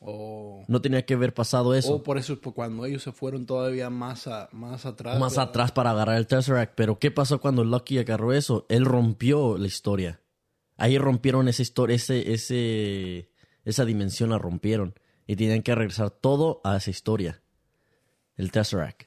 O, No tenía que haber pasado eso. o por eso, pues, cuando ellos se fueron todavía más, a- más atrás. más ¿verdad? atrás para agarrar el Tesseract. Pero ¿qué pasó cuando Lucky agarró eso? Él rompió la historia. Ahí rompieron esa historia, ese, ese, esa dimensión la rompieron. Y tenían que regresar todo a esa historia. El Tesseract.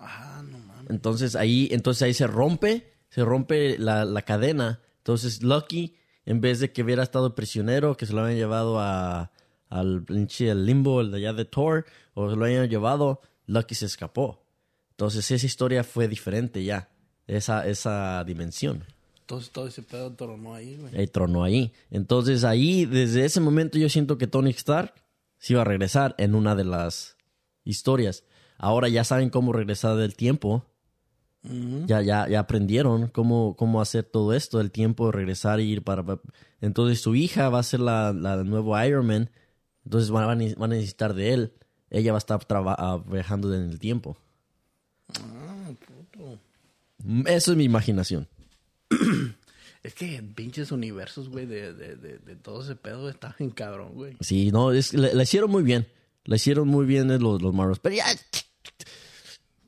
Ah, no mames. Entonces ahí, entonces ahí se rompe, se rompe la, la cadena. Entonces Lucky, en vez de que hubiera estado prisionero, que se lo habían llevado a, al pinche el limbo, el de allá de Thor, o se lo habían llevado, Lucky se escapó. Entonces esa historia fue diferente ya, esa, esa dimensión. Entonces todo ese pedo tronó ahí, güey. Ahí tronó ahí. Entonces ahí, desde ese momento yo siento que Tony Stark se iba a regresar en una de las historias. Ahora ya saben cómo regresar del tiempo. Ya, ya, ya aprendieron cómo, cómo hacer todo esto, el tiempo de regresar y ir para... Entonces su hija va a ser la, la nuevo Iron Man. Entonces van a, van a necesitar de él. Ella va a estar traba- ah, viajando en el tiempo. Ah, puto. Mm, Eso es mi imaginación. [clears throat] Es que pinches universos, güey, de, de, de, de todo ese pedo está bien cabrón, güey. Sí, no, es, le, le hicieron muy bien. Le hicieron muy bien eh, los, los Marvels. Pero ya,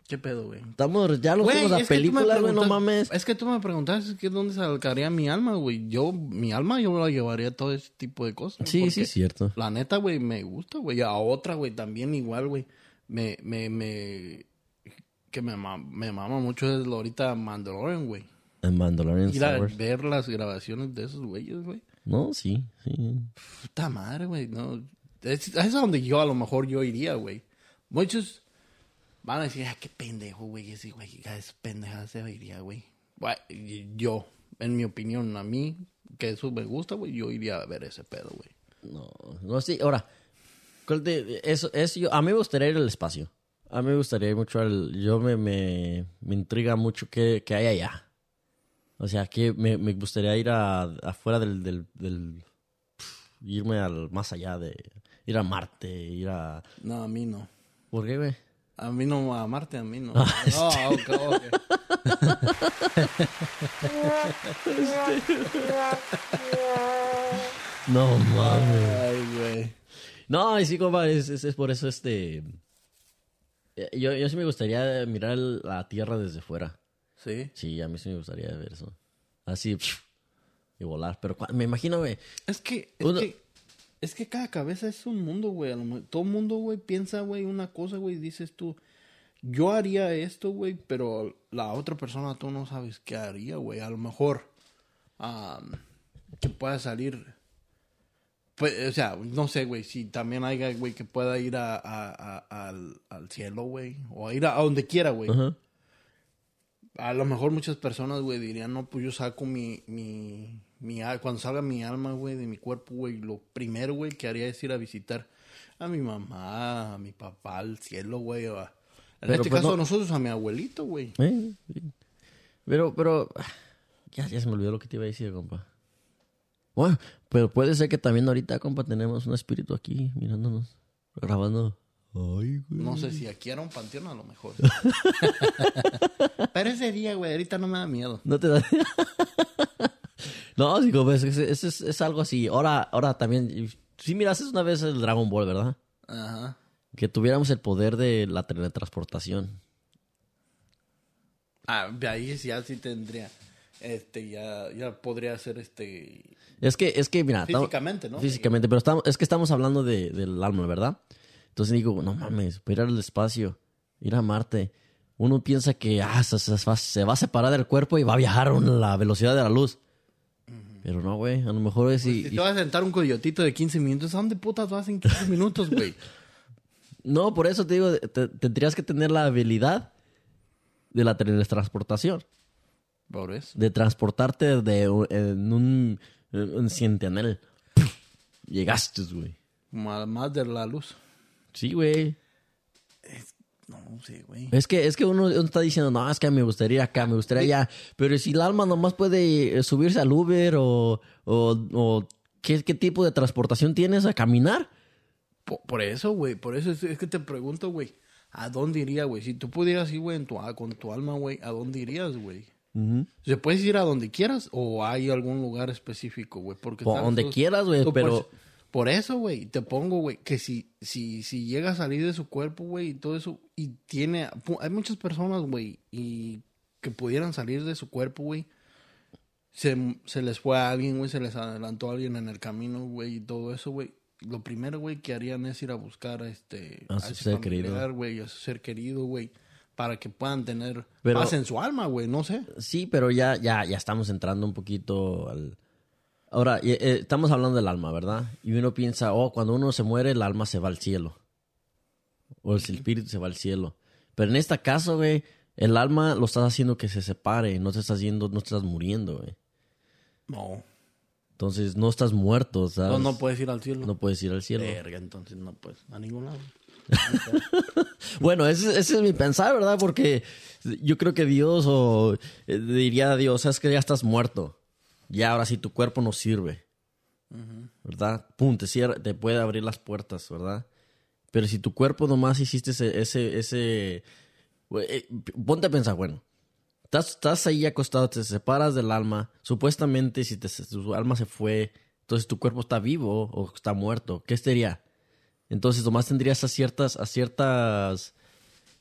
¿Qué pedo, güey? estamos, ya los Güey, fuimos a películas, güey, no mames. Es que tú me preguntaste que dónde sacaría mi alma, güey. Yo, mi alma, yo la llevaría a todo ese tipo de cosas. Sí, sí, es cierto. La neta, güey, me gusta, güey. A otra, güey, también igual, güey. Me, me, me... Que me, me mama mucho es lo ahorita Mandalorian, güey. En Mandalorian Ir a Wars. ver las grabaciones de esos güeyes, güey. No, sí, sí. Puta madre, güey, no. Es, es a donde yo a lo mejor yo iría, güey. Muchos van a decir, ah, qué pendejo, güey, ese güey, a esa pendeja se iría, güey. Yo, en mi opinión, a mí, que eso me gusta, güey, yo iría a ver ese pedo, güey. No, no, sí. Ahora, ¿cuál te- eso, eso yo, a mí me gustaría ir al espacio. A mí me gustaría ir mucho al... Yo me, me, me intriga mucho qué hay allá. O sea, que me, me gustaría ir a, afuera del, del, del- Irme al más allá de... Ir a Marte, ir a... No, a mí no. ¿Por qué, güey? A mí no, a Marte, a mí no. [laughs] Ah, No, ok, ok. [laughs] No, mames. Ay, güey. No, y sí, compa, es, es, es por eso este... eh, Yo, yo sí me gustaría mirar la Tierra desde fuera. Sí. Sí, a mí sí me gustaría ver eso. Así, y volar. Pero me imagino, güey. Es que, es Uno- que, es que cada cabeza es un mundo, güey. Todo mundo, güey, piensa, güey, una cosa, güey. Dices tú, yo haría esto, güey, pero la otra persona tú no sabes qué haría, güey. A lo mejor, am, que pueda salir. Pues, o sea, no sé, güey, si también haya, güey, que pueda ir a, a- a- al, al cielo, güey. O a ir a, a donde quiera, güey. A lo mejor muchas personas, güey, dirían, no, pues yo saco mi, mi, mi, cuando salga mi alma, güey, de mi cuerpo, güey, lo primero, güey, que haría es ir a visitar a mi mamá, a mi papá, al cielo, güey, en Pero, este pues, caso no- nosotros a mi abuelito, güey. Eh. Pero, pero, ya, ya se me olvidó lo que te iba a decir, compa. Bueno, pero puede ser que también ahorita, compa, tenemos un espíritu aquí mirándonos, grabando. Ay, güey. No sé si aquí era un panteón, a lo mejor. [laughs] Pero ese día, güey, ahorita no me da miedo. No te da. [laughs] no, compa, es, es, es- es algo así. Ahora, ahora también. Sí, miraste una vez el Dragon Ball, ¿verdad? Ajá. Que tuviéramos el poder de la teletransportación. Ah, de ahí ya sí tendría, este, ya, ya podría ser, este, Es que, es que, mira. físicamente, ¿no? Físicamente, pero estamos, es que estamos hablando de, del alma, ¿verdad? Entonces digo, no mames, para ir al espacio, ir a Marte. Uno piensa que ah, se, se va, a separar del cuerpo y va a viajar a la velocidad de la luz. Pero no, güey, a lo mejor es... y- Si te vas a sentar un coyotito de 15 minutos, ¿a dónde putas vas en 15 minutos, güey? no, por eso te digo, te- tendrías que tener la habilidad de la teletransportación. Por eso. De transportarte de, en un, en un centenel. Llegaste, güey. Más de la luz. Sí, güey. No sé, güey. Es que, es que uno, uno está diciendo, no, es que me gustaría acá, me gustaría allá. Pero si el alma nomás puede eh, subirse al Uber o, o, o ¿qué, qué tipo de transportación tienes a caminar. Por, por eso, güey. Por eso es, es que te pregunto, güey. ¿A dónde iría, güey? Si tú pudieras ir, güey, tu, con tu alma, güey, ¿a dónde irías, güey? ¿Se puedes ir a donde quieras o hay algún lugar específico, güey? Porque O donde quieras, güey, pero- Por, eso, güey, te pongo, güey, que si, si, si llega a salir de su cuerpo, güey, y todo eso, y tiene... Hay muchas personas, güey, y que pudieran salir de su cuerpo, güey. Se, se les fue a alguien, güey, se les adelantó a alguien en el camino, güey, y todo eso, güey. Lo primero, güey, que harían es ir a buscar este, A su ser querido. güey, a su ser querido, güey, para que puedan tener Pero- paz en su alma, güey, no sé. Sí, pero ya, ya, ya estamos entrando un poquito al... Ahora, eh, estamos hablando del alma, ¿verdad? Y uno piensa, oh, cuando uno se muere, el alma se va al cielo. O el espíritu se va al cielo. Pero en este caso, güey, el alma lo estás haciendo que se separe, no te estás yendo, no te estás muriendo, güey. No, Entonces no estás muerto, ¿sabes? no, no puedes ir al cielo. No puedes ir al cielo. Verga, entonces no puedes a ningún lado. [laughs] Bueno, ese, ese es mi pensar, ¿verdad? Porque yo creo que Dios o eh, diría a Dios, es que ya estás muerto. Ya ahora sí tu cuerpo no sirve. ¿Verdad? Pum, te, cierra, te puede abrir las puertas, ¿verdad? Pero si tu cuerpo nomás hiciste ese, ese, ese eh, ponte a pensar, bueno, estás, estás ahí acostado, te separas del alma, supuestamente si te, tu alma se fue, entonces tu cuerpo está vivo o está muerto, ¿qué sería? Entonces nomás tendrías a ciertas, a ciertas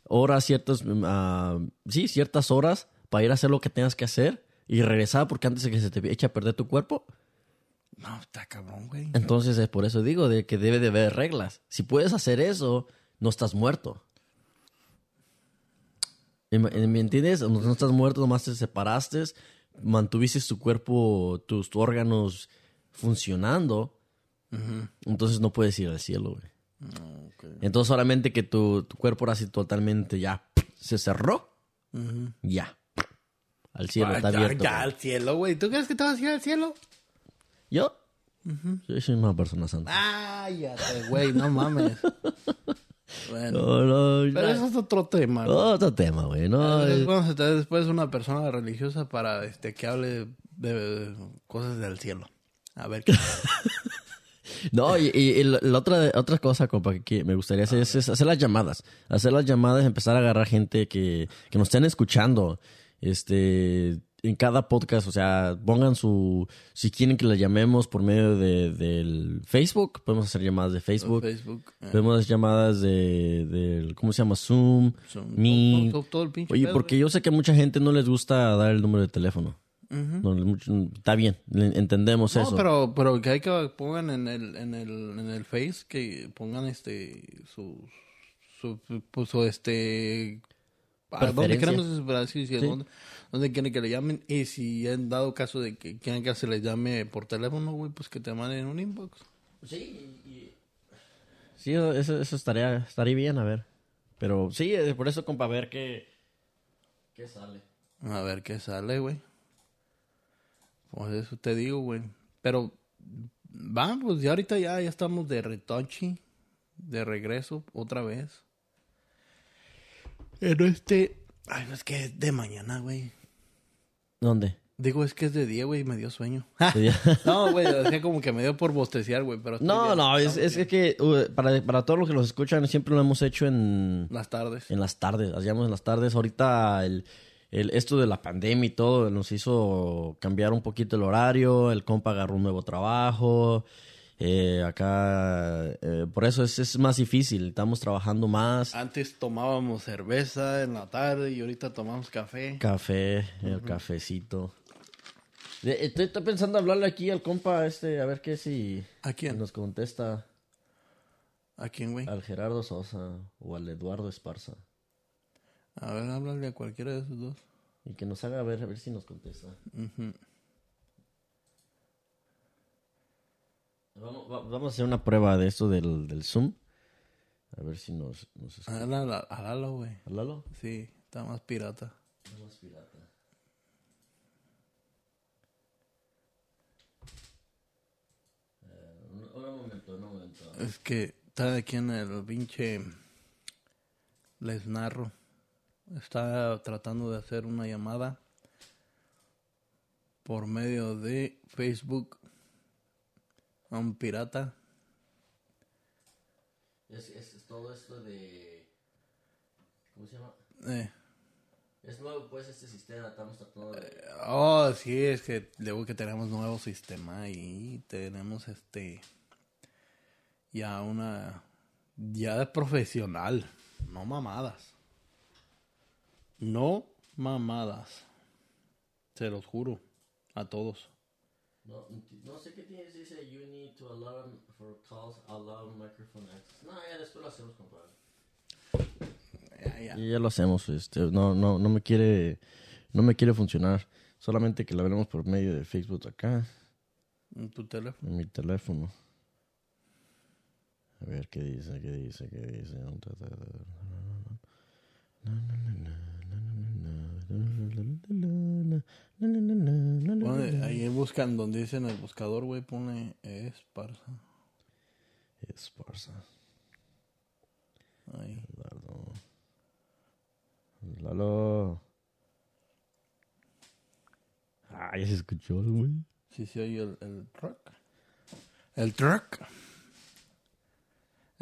horas, ciertas, ah, sí, ciertas horas para ir a hacer lo que tengas que hacer y regresar porque antes de que se te eche a perder tu cuerpo. No, está cabrón, güey. Entonces es por eso digo de que debe de haber reglas. Si puedes hacer eso, no estás muerto. ¿Me entiendes? No, estás muerto, nomás te separaste, mantuviste tu cuerpo, tus órganos funcionando. Entonces no puedes ir al cielo, güey. Ok. Entonces solamente que tu, tu cuerpo ahora sí totalmente ya se cerró. Ya. Al cielo Ah, está ya, abierto. ya al cielo, güey. ¿Tú crees que te vas a ir al cielo? Yo. Yo soy una persona santa. Ay, güey, no mames. [laughs] Bueno, No, no, pero eso es otro tema. güey. Otro tema, güey. No, eh, Vamos a tener después una persona religiosa para este que hable de cosas del cielo. A ver qué. [laughs] No, y, y- y la la otra, otra cosa, compa, que me gustaría hacer es, es hacer las llamadas. Hacer las llamadas, empezar a agarrar gente que, que nos estén escuchando. Este, en cada podcast, o sea, pongan su, si quieren que le llamemos por medio de, del Facebook, podemos hacer llamadas de Facebook. Facebook. eh, Podemos hacer llamadas de, del, ¿cómo se llama? Zoom, Zoom, Meet. todo- todo- todo el pinche Oye, porque yo sé que a mucha gente no les gusta dar el número de teléfono. No, está bien, entendemos No, eso. pero, pero que hay que pongan en el, en el, en el Face, que pongan este, su, su, pues, su, este, a dónde queremos decir, si, Sí. dónde, dónde quieren que le llamen, y si han dado caso de que quieren que se les llame por teléfono, güey, pues que te manden un inbox. Sí, sí eso, eso estaría, estaría bien, a ver. Pero sí, eh, por eso, compa, a ver qué, qué sale. A ver qué sale, güey. Pues eso te digo, güey. Pero, va, pues ya ahorita ya, ya estamos de retochi, de regreso, otra vez. Pero este, ay, es que es de mañana, güey. ¿Dónde? Digo, es que es de día, güey, me dio sueño. [laughs] [laughs] No, güey, sea, como que me dio por bosteciar, güey, pero... No, bien. no, es, es que uh, para, para todos los que los escuchan, siempre lo hemos hecho en, Las tardes. en las tardes, hacíamos en las tardes. Ahorita el, el, esto de la pandemia y todo nos hizo cambiar un poquito el horario, el compa agarró un nuevo trabajo, eh, acá, eh, por eso es, es más difícil, estamos trabajando más. Antes tomábamos cerveza en la tarde y ahorita tomamos café. Café, el cafecito. Estoy, estoy pensando hablarle aquí al compa este, a ver qué si ¿A quién? nos contesta ¿A quién, güey? al Gerardo Sosa o al Eduardo Esparza. A ver, háblale a cualquiera de esos dos. Y que nos haga ver, a ver si nos contesta. Ujú. Vamos, va- vamos a hacer una prueba de esto del, del Zoom. A ver si nos, nos escucha. A Lalo, a Lalo, güey. Háblalo. Sí, está más pirata. Vamos, pirata. Eh, un, un momento, un momento. Es que está aquí en el pinche... Les narro. Está tratando de hacer una llamada por medio de Facebook a un pirata. Es, es, es todo esto de... ¿Cómo se llama? Eh, Es nuevo pues este sistema, estamos tratando de... Oh, sí, es que luego que tenemos nuevo sistema y tenemos este ya una ya de profesional, no mamadas. No mamadas. Se los juro a todos. No, no sé qué tienes, dice you need to allow for calls, allow microphone access. No, ya después lo hacemos, compadre. Ya, ya. Y ya lo hacemos, este, no, no, no me quiere, no me quiere funcionar. Solamente que lo hablemos por medio de Facebook acá, En tu teléfono. en mi teléfono. A ver qué dice, qué dice, qué dice. Ahí buscan donde dice en el buscador, güey, pone Esparza. Esparza. Ahí. Lalo. Ah, ya se escuchó, güey. Sí, sí, oye el, el truck. El truck.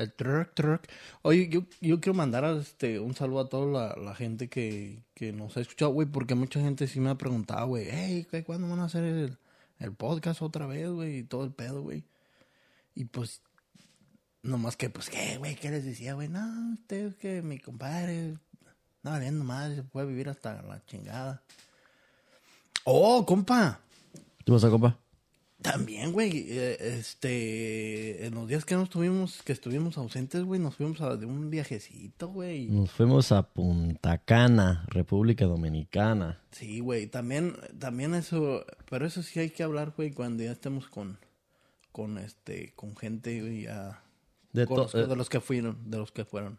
El truck, truck. Oye, yo, yo quiero mandar este, un saludo a toda la, la gente que, que nos ha escuchado, güey, porque mucha gente sí me ha preguntado, güey, hey, ¿qué- ¿cuándo van a hacer el, el podcast otra vez, güey? Y todo el pedo, güey. Y pues, nomás que, pues, ¿qué, güey? ¿Qué les decía, güey? No, ustedes que mi compadre, no, valiendo madre, se puede vivir hasta la chingada. Oh, compa. ¿Qué pasa, compa? También, güey, eh, este, en los días que no estuvimos, que estuvimos ausentes, güey, nos fuimos a de un viajecito, güey. Nos fuimos a Punta Cana, República Dominicana. Sí, güey, también, también eso, pero eso sí hay que hablar, güey, cuando ya estemos con, con este, con gente, güey, ya, De, con los, eh, de los que fueron, de los que fueron,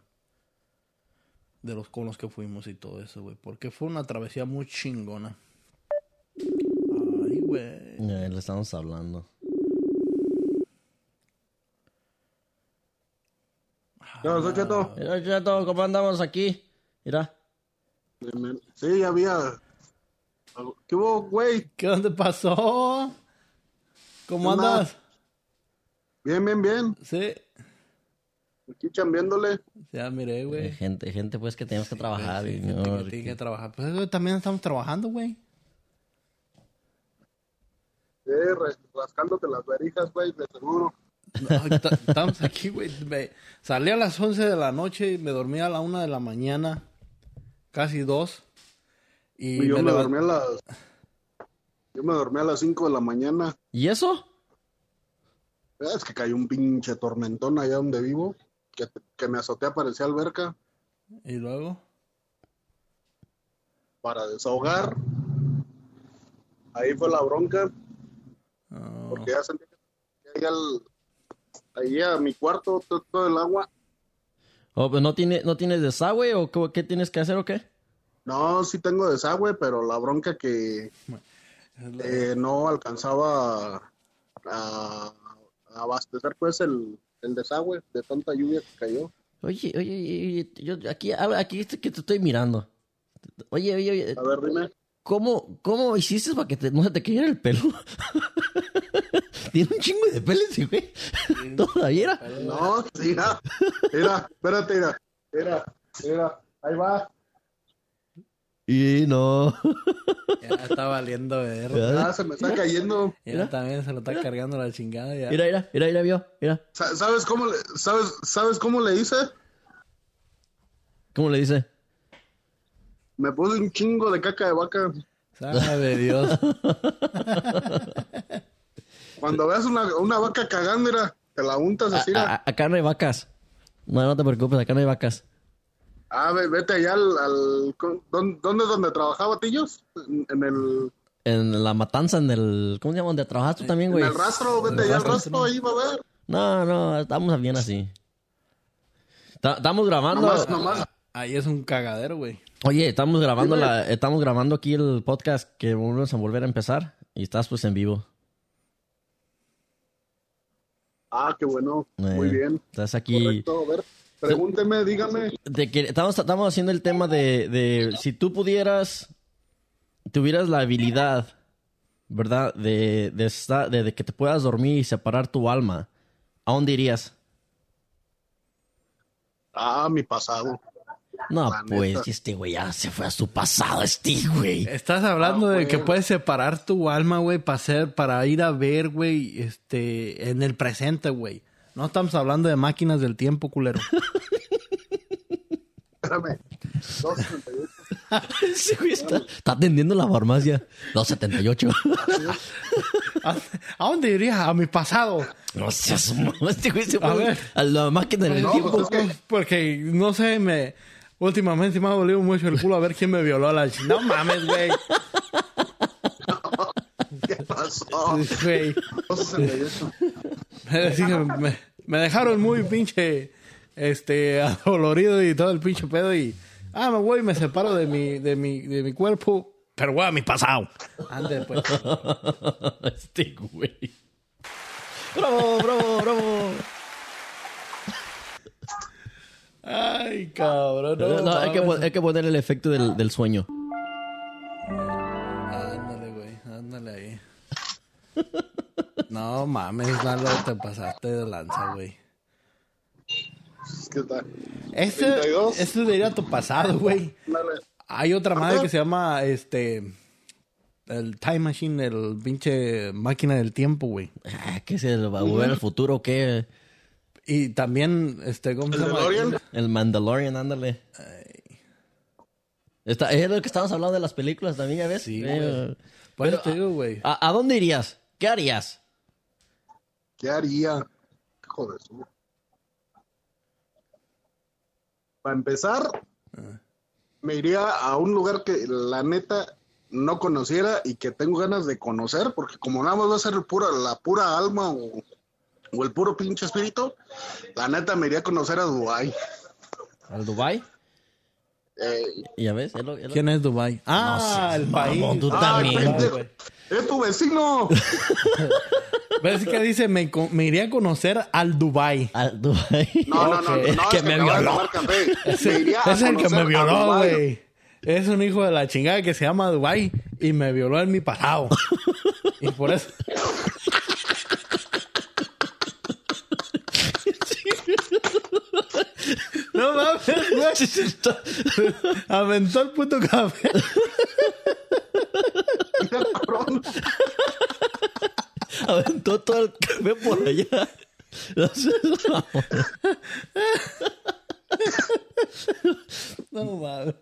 de los con los que fuimos y todo eso, güey, porque fue una travesía muy chingona. Güey. eh, le estamos hablando. ¿Qué pasó, Cheto? Mira, ¿cómo andamos aquí? Mira. Sí, ya había. ¿Qué hubo, güey? ¿Qué dónde pasó? ¿Cómo ¿Qué onda? andas? Bien, bien, bien. Sí, Aquí chambeándole. ya miré, Eh, güey. Gente, gente, pues que tenemos que trabajar. Sí, y gente que tiene que trabajar. Pues también estamos trabajando, güey. Ras- rascándote las verijas, güey, de seguro. No, ta- estamos aquí, güey. Salí a las 11 de la noche y me dormí a la 1 de la mañana. Casi 2. Y yo me dormí a las. Yo me dormí a las 5 de la mañana. ¿Y eso? Es que cayó un pinche tormentón allá donde vivo. Que, que me azoté, parecía alberca. Y luego. Para desahogar. Ahí fue la bronca. Ah, Porque ya sentí que ahí, al, ahí a mi cuarto todo, el agua. Oh, pues no, tiene, ¿No tienes desagüe o qué, qué tienes que hacer o qué? No, sí tengo desagüe, pero la bronca que eh, no alcanzaba a, a abastecer pues el, el desagüe de tanta lluvia que cayó. Oye, oye, oye, yo aquí, aquí que te estoy mirando. Oye, oye, oye, A ver, dime. ¿cómo, cómo hiciste para que te- no se te cayera el pelo? [laughs] Tiene un chingo de pelo ese güey. [laughs] Todavía era. No, mira, mira, espérate, mira, mira, mira, ahí va. Y no. Ya está valiendo [laughs] ver. Ya se me está cayendo. Ya también se lo está cargando la chingada. Ya. Mira, mira, mira, mira, vio. Mira. Sa- ¿Sabes cómo le, sabes, sabes cómo le hice? ¿Cómo le dice? Me puse un chingo de caca de vaca. Sabe Dios. [laughs] Cuando veas una, una vaca cagando, mira, te la untas A- así. mira. a- acá no hay vacas. No, no te preocupes, acá no hay vacas. Ah, ve- vete allá al, al con- ¿dónde, es donde trabajaba Tillos? En, en el, En la matanza, en el. ¿Cómo se llama? ¿Donde trabajas tú también, en güey? el rastro, vete En allá al rastro. ahí va a ver. No, no, estamos bien así. Ta- Estamos grabando. Nomás, nomás. Ahí es un cagadero, güey. Oye, estamos grabando la, estamos grabando aquí el podcast que vamos a volver a empezar y estás pues en vivo. Ah, qué bueno. Eh, Muy bien. Estás aquí. Correcto. A ver, pregúnteme, dígame. Estamos, estamos haciendo el tema de, de si tú pudieras, tuvieras la habilidad, ¿verdad? De, de, de, de que te puedas dormir y separar tu alma, ¿a dónde irías? Ah, mi pasado. No, La pues, neta. este güey ya se fue a su pasado, este güey. Estás hablando de que puedes separar tu alma, güey, para hacer, para ir a ver, güey, este, en el presente, güey. No estamos hablando de máquinas del tiempo, culero. [laughs] Espérame. 268. Ese [laughs] güey está, está atendiendo la farmacia. 278. [laughs] ¿A, a dónde irías? A mi pasado. No seas mamá, este güey se A fue ver. a la máquina del No, tiempo. pues es que- Porque, no sé, me... Últimamente me ha dolido mucho el culo a ver quién me violó a la... ch- No mames, güey. ¿Qué pasó? Güey. 268. Me, sí, me- me dejaron muy pinche, este, adolorido y todo el pinche pedo y... Ah, me voy y me separo de mi, de mi, de mi cuerpo. Pero, güey, a mi pasado. Ande, pues. [laughs] este güey. Bravo, bravo, bravo. Ay, cabrón. No, No, hay, que, hay que poner el efecto del, del sueño. Ándale, güey. Ándale ahí. No mames, Lalo, te pasaste de lanza, güey. ¿Qué tal? Ese, 32. ese debería tu pasado, güey. Dale. Hay otra madre que se llama, este... El Time Machine, el pinche máquina del tiempo, güey. Ah, ¿Qué se va a volver al futuro o qué? Y también, este, ¿cómo se ¿El llama? DeLorean? El Mandalorian, ándale. Está, es lo que estábamos hablando de las películas también, ¿ya ves? Sí, güey. Por eso te digo, güey. ¿a, a dónde irías? ¿Qué harías? ¿Qué haría? Hijo de su. Para empezar, me iría a un lugar que la neta no conociera y que tengo ganas de conocer, porque como nada más va a ser pura, la pura alma o, o el puro pinche espíritu, la neta me iría a conocer a Dubái. ¿Al Dubai? Eh, ¿Ya ves? Es lo- es lo- ¿Quién es Dubai? Ah, el país. mamón, tú Ah, también. güey. ¡Es tu vecino! ¿Ves que dice? Me, iría a conocer al Dubai. ¿Al Dubai? No, no, no, no, que es me violó. [laughs] es el que me violó, güey. Es un hijo de la chingada que se llama Dubai y me violó en mi pasado. y por eso. No mames, güey. [laughs] Aventó el puto café. Aventó todo el café por allá. No seas mamón. No mames.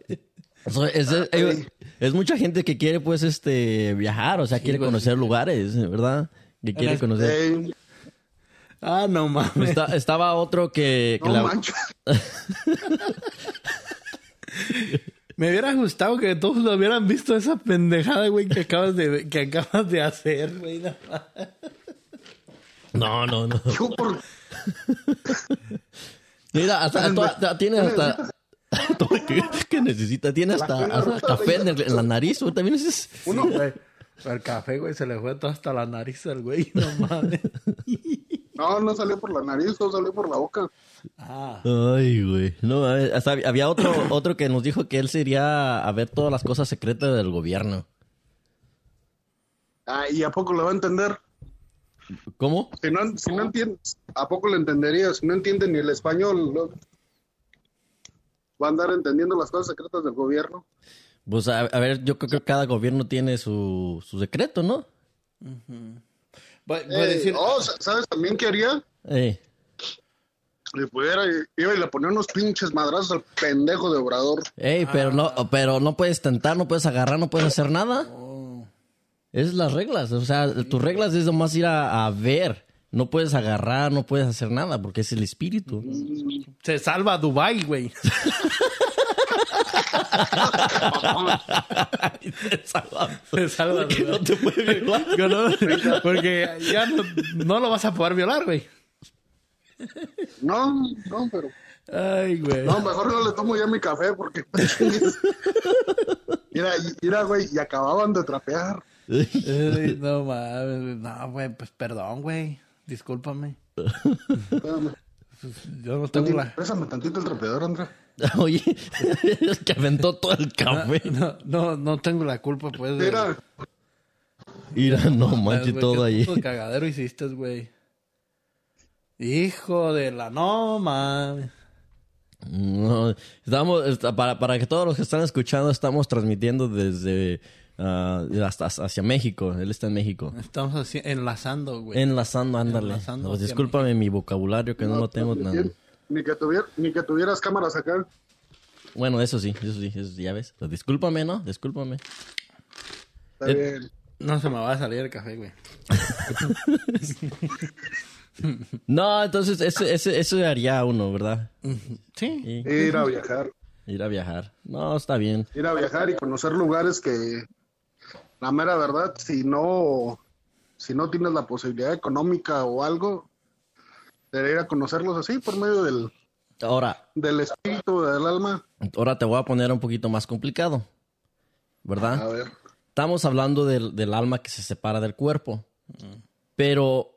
So, es, es- hay- es mucha gente que quiere, pues, este, viajar, o sea, quiere güey, conocer lugares, ¿verdad? Que quiere Eres- conocer. Eh, Ah, no mames. Está- estaba otro que, que no la- manches. [laughs] Me hubiera gustado que todos lo hubieran visto esa pendejada, güey, que acabas de, que acabas de hacer, güey. no. No, no, no. [laughs] Yo por- Mira, hasta, hasta- tiene hasta... [laughs] ¿Qué, qué necesita? Tiene hasta, hasta café en, el- en la nariz. güey. También es... Uno, güey. El café, güey, se le fue todo hasta la nariz al güey. No mames. No, no salió por la nariz, no salió por la boca. Ah. Ay, güey. No, hasta había- otro, [coughs] otro que nos dijo que él se iría a ver todas las cosas secretas del gobierno. Ah, ¿y a poco lo va a entender? ¿Cómo? Si no, si no entiende, ¿a poco lo entendería? Si no entiende ni el español, lo- va a andar entendiendo las cosas secretas del gobierno. Pues a, a ver, yo creo que cada gobierno tiene su, su secreto, ¿no? Voy, Eh, decir, oh, sa- ¿Sabes también qué haría? Eh, Si pudiera, iba y le ponía unos pinches madrazos al pendejo de Obrador. ey, pero no, pero no puedes tentar, no puedes agarrar, no puedes hacer nada. Esas son las reglas. O sea, tus reglas es nomás ir a, a ver. No puedes agarrar, no puedes hacer nada, porque es el espíritu. se salva Dubai, güey. [laughs] Se salva Porque no te puede violar. Yo no- porque ya no, no lo vas a poder violar, güey. No, no, pero. Ay, güey. No, mejor no le tomo ya mi café porque. [laughs] mira, mira, güey, y acababan de trapear. Ay, no mames. No, güey, pues perdón, güey. Discúlpame. Espérame. Yo no tengo la... Pésame tantito el trapeador, André. [laughs] Oye, [laughs] es que aventó todo el café. No, no, no tengo la culpa, pues. de- Mira, Mira, no manches qué todo ahí. puto cagadero hiciste, güey. Hijo de la... No, mames. No, estamos, para, para que todos los que están escuchando, estamos transmitiendo desde ah, hasta hacia México. Él está en México. Estamos así, enlazando, güey. Enlazando, ándale. Enlazando No, discúlpame mi vocabulario que no, lo tengo ni, tan... ni que tuviera, ni que tuvieras cámaras acá. Bueno, eso sí, eso sí, eso sí, ya ves. Pero discúlpame, ¿no? Discúlpame. Está Eh, bien. No se me va a salir el café, güey. [laughs] No, entonces eso, eso, eso haría uno, ¿verdad? Sí. Y Ir a viajar. ir a viajar. No, está bien. Ir a viajar y conocer lugares que, la mera verdad, si no, si no tienes la posibilidad económica o algo, de ir a conocerlos así por medio del, Ahora, del espíritu, del alma. ahora te voy a poner un poquito más complicado, ¿verdad? A ver. Estamos hablando del, del alma que se separa del cuerpo. Pero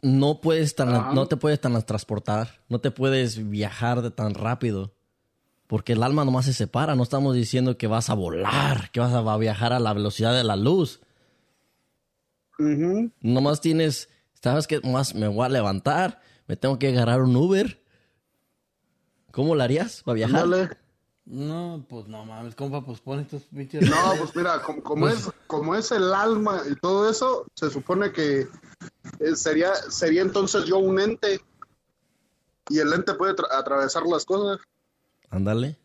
no puedes tan, no te puedes tan transportar, no te puedes viajar de tan rápido. Porque el alma nomás se separa, no estamos diciendo que vas a volar, que vas a viajar a la velocidad de la luz. Ujú. Nomás tienes, sabes que más me voy a levantar, me tengo que agarrar un Uber. ¿Cómo lo harías para viajar? Ándale. No, pues no mames, compa, pues pon estos pinches. No, pues mira, como, como es, como es el alma y todo eso, se supone que eh, sería, sería entonces yo un ente. Y el ente puede tra- atravesar las cosas. Ándale.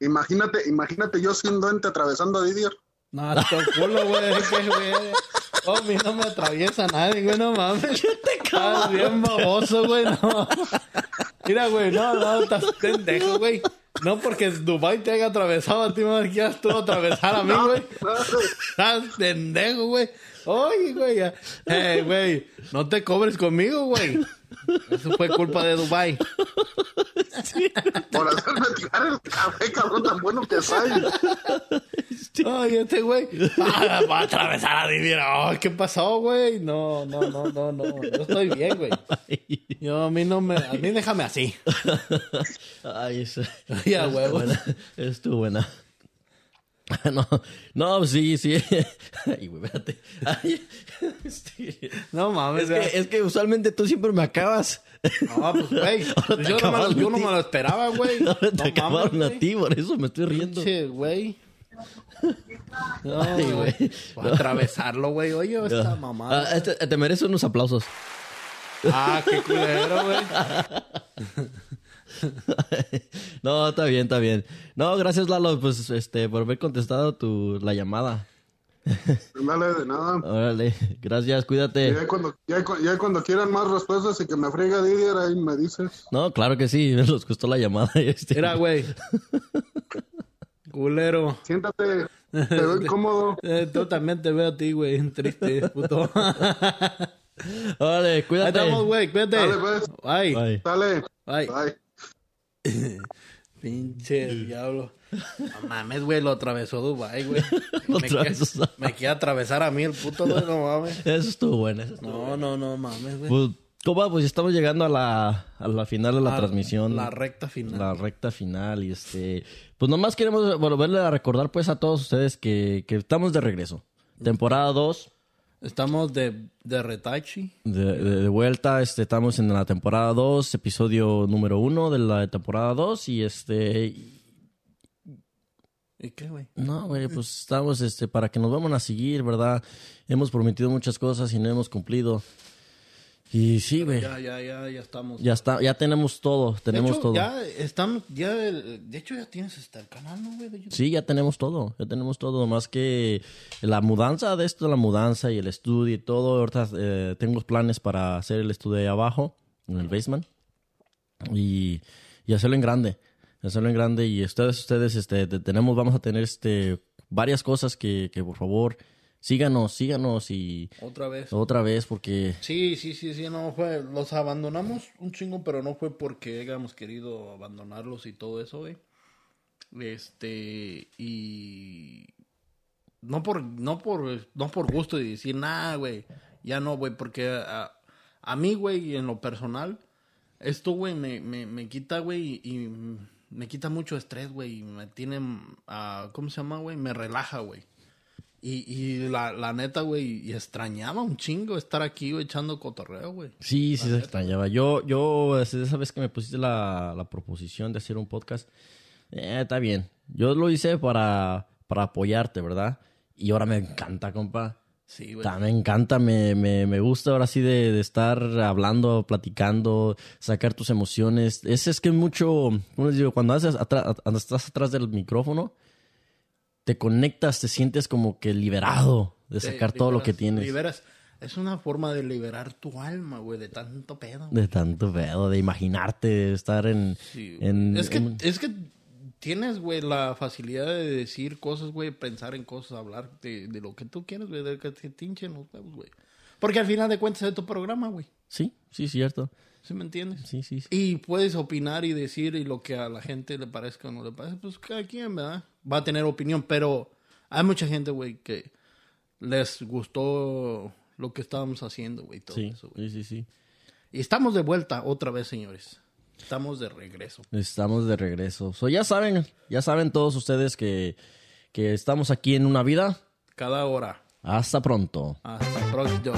Imagínate, imagínate yo siendo ente atravesando a Didier. No, esto culo, güey, es que, güey. Oh, a mí no me atraviesa nadie, güey, no mames. Estás bien baboso, güey, no. Mira, güey, no, no, estás pendejo, güey. No porque Dubai te haya atravesado a ti, más quieras tú atravesar a mí, güey. Estás pendejo, güey. Oye, güey. Eh, güey, no te cobres conmigo, güey. Eso fue culpa de Dubai. Por hacerme tirar el café, cabrón, tan bueno que sabe. Ay, este güey ah, va a atravesar a Didier. Ay, ¿qué pasó, güey? No, no, no, no, no. Yo estoy bien, güey. Yo a mí no me, a mí déjame así. Ay, eso. Ya, huevo. buena. Estuvo buena. [laughs] No, no, sí, sí. [laughs] Ay, güey, espérate. Ay, [laughs] este, No mames, Es que, es que usualmente tú siempre me acabas. No, pues, güey. Yo, no me, yo no me lo esperaba, güey. Ahora te No acabaron mames, a ti, por eso me estoy riendo. Che, güey. No, Ay, güey. güey. Voy a atravesarlo, güey. Oye, esta mamada. Ah, este- te mereces unos aplausos. Ah, qué culero, güey. [laughs] no, está bien, está bien. No, gracias Lalo, pues, este, por haber contestado tu, la llamada. Dale de nada. Órale, gracias, cuídate. Ya cuando, ya, cu- ya cuando quieran más respuestas y que me friega Didier, ahí me dices. No, claro que sí, [laughs] nos gustó la llamada. [laughs] Este. Mira, güey. Culero. Siéntate, te veo incómodo. Eh, tú también te veo a ti, güey. Triste, puto. Órale, Ahí cuídate. estamos, güey. Cuídate. Dale, pues. Bye. Bye. Dale. Bye. Bye. [laughs] Pinche diablo. No mames, güey. Lo atravesó Dubai, güey. [laughs] Lo Me quiere- atravesó. Me quiere atravesar a mí el puto, güey. No mames. [laughs] Eso estuvo bueno. eso estuvo No, no, no mames, güey. Pues, compa, pues ya estamos llegando a la, a la final de la, transmisión. La recta final. La recta final. Y este. Pues nomás queremos volverle a recordar, pues, a todos ustedes que, que estamos de regreso. Temporada 2. Estamos de, de retachi. De, de- de vuelta, este, estamos en la temporada 2, episodio número 1 de la temporada 2. Y este. ¿Y qué, güey? No, güey, pues estamos este, para que nos vamos a seguir, ¿verdad? Hemos prometido muchas cosas y no hemos cumplido. Y sí, güey. Ya, ya, ya, ya estamos. Ya está, ya tenemos todo, tenemos de hecho, todo. Ya estamos, ya, de hecho ya tienes hasta el canal, ¿no, güey? Sí, ya tenemos todo, ya tenemos todo, más que la mudanza de esto, la mudanza y el estudio y todo. Ahorita eh, tengo planes para hacer el estudio ahí abajo, en el basement, y, y hacerlo en grande, hacerlo en grande. Y ustedes, ustedes, este, te- tenemos, vamos a tener este varias cosas que, que por favor síganos, síganos y Otra vez. otra vez porque Sí, sí, sí, sí, no fue, los abandonamos un chingo, pero no fue porque hayamos querido abandonarlos y todo eso, güey. Este, y no por, no por, no por gusto de decir, nada, güey, ya no, güey, porque a, a mí, güey, en lo personal, esto, güey, me, me, me quita, güey, y me quita mucho estrés, güey, y me tiene, ah, ¿cómo se llama, güey? Me relaja, güey. Y, y la, la neta, güey, y extrañaba un chingo estar aquí, güey, echando cotorreo, güey. Sí, sí se extrañaba. Yo, yo, este, esa vez que me pusiste la, la proposición de hacer un podcast, eh, está bien. Yo lo hice para, para apoyarte, ¿verdad? Y ahora me encanta, compa. Sí, güey. Me encanta, me, me, me gusta ahora sí de, de estar hablando, platicando, sacar tus emociones. Es, es que mucho, ¿cómo les digo? Cuando, haces atra- cuando estás atrás del micrófono, te conectas, te sientes como que liberado de Te sacar todo lo que tienes. Liberas. Es una forma de liberar tu alma, güey, de tanto pedo. De tanto pedo, de imaginarte, de estar en... Sí, güey. en- es, que, en- es que tienes, güey, la facilidad de decir cosas, güey, pensar en cosas, hablar de, de lo que tú quieres, güey, de que te tinchen los huevos, güey. Porque al final de cuentas es tu programa, güey. Sí, sí, cierto. ¿Sí me entiendes? Sí, sí, sí. Y puedes opinar y decir y lo que a la gente le parezca o no le parezca, pues cada quien, ¿verdad? Va a tener opinión, pero hay mucha gente, güey, que les gustó lo que estábamos haciendo, güey, todo Sí, eso, güey. sí, sí, sí. Y estamos de vuelta otra vez, señores. Estamos de regreso. Estamos de regreso. So, ya saben, ya saben todos ustedes que, que estamos aquí en una vida. Cada hora. Hasta pronto. Hasta pronto.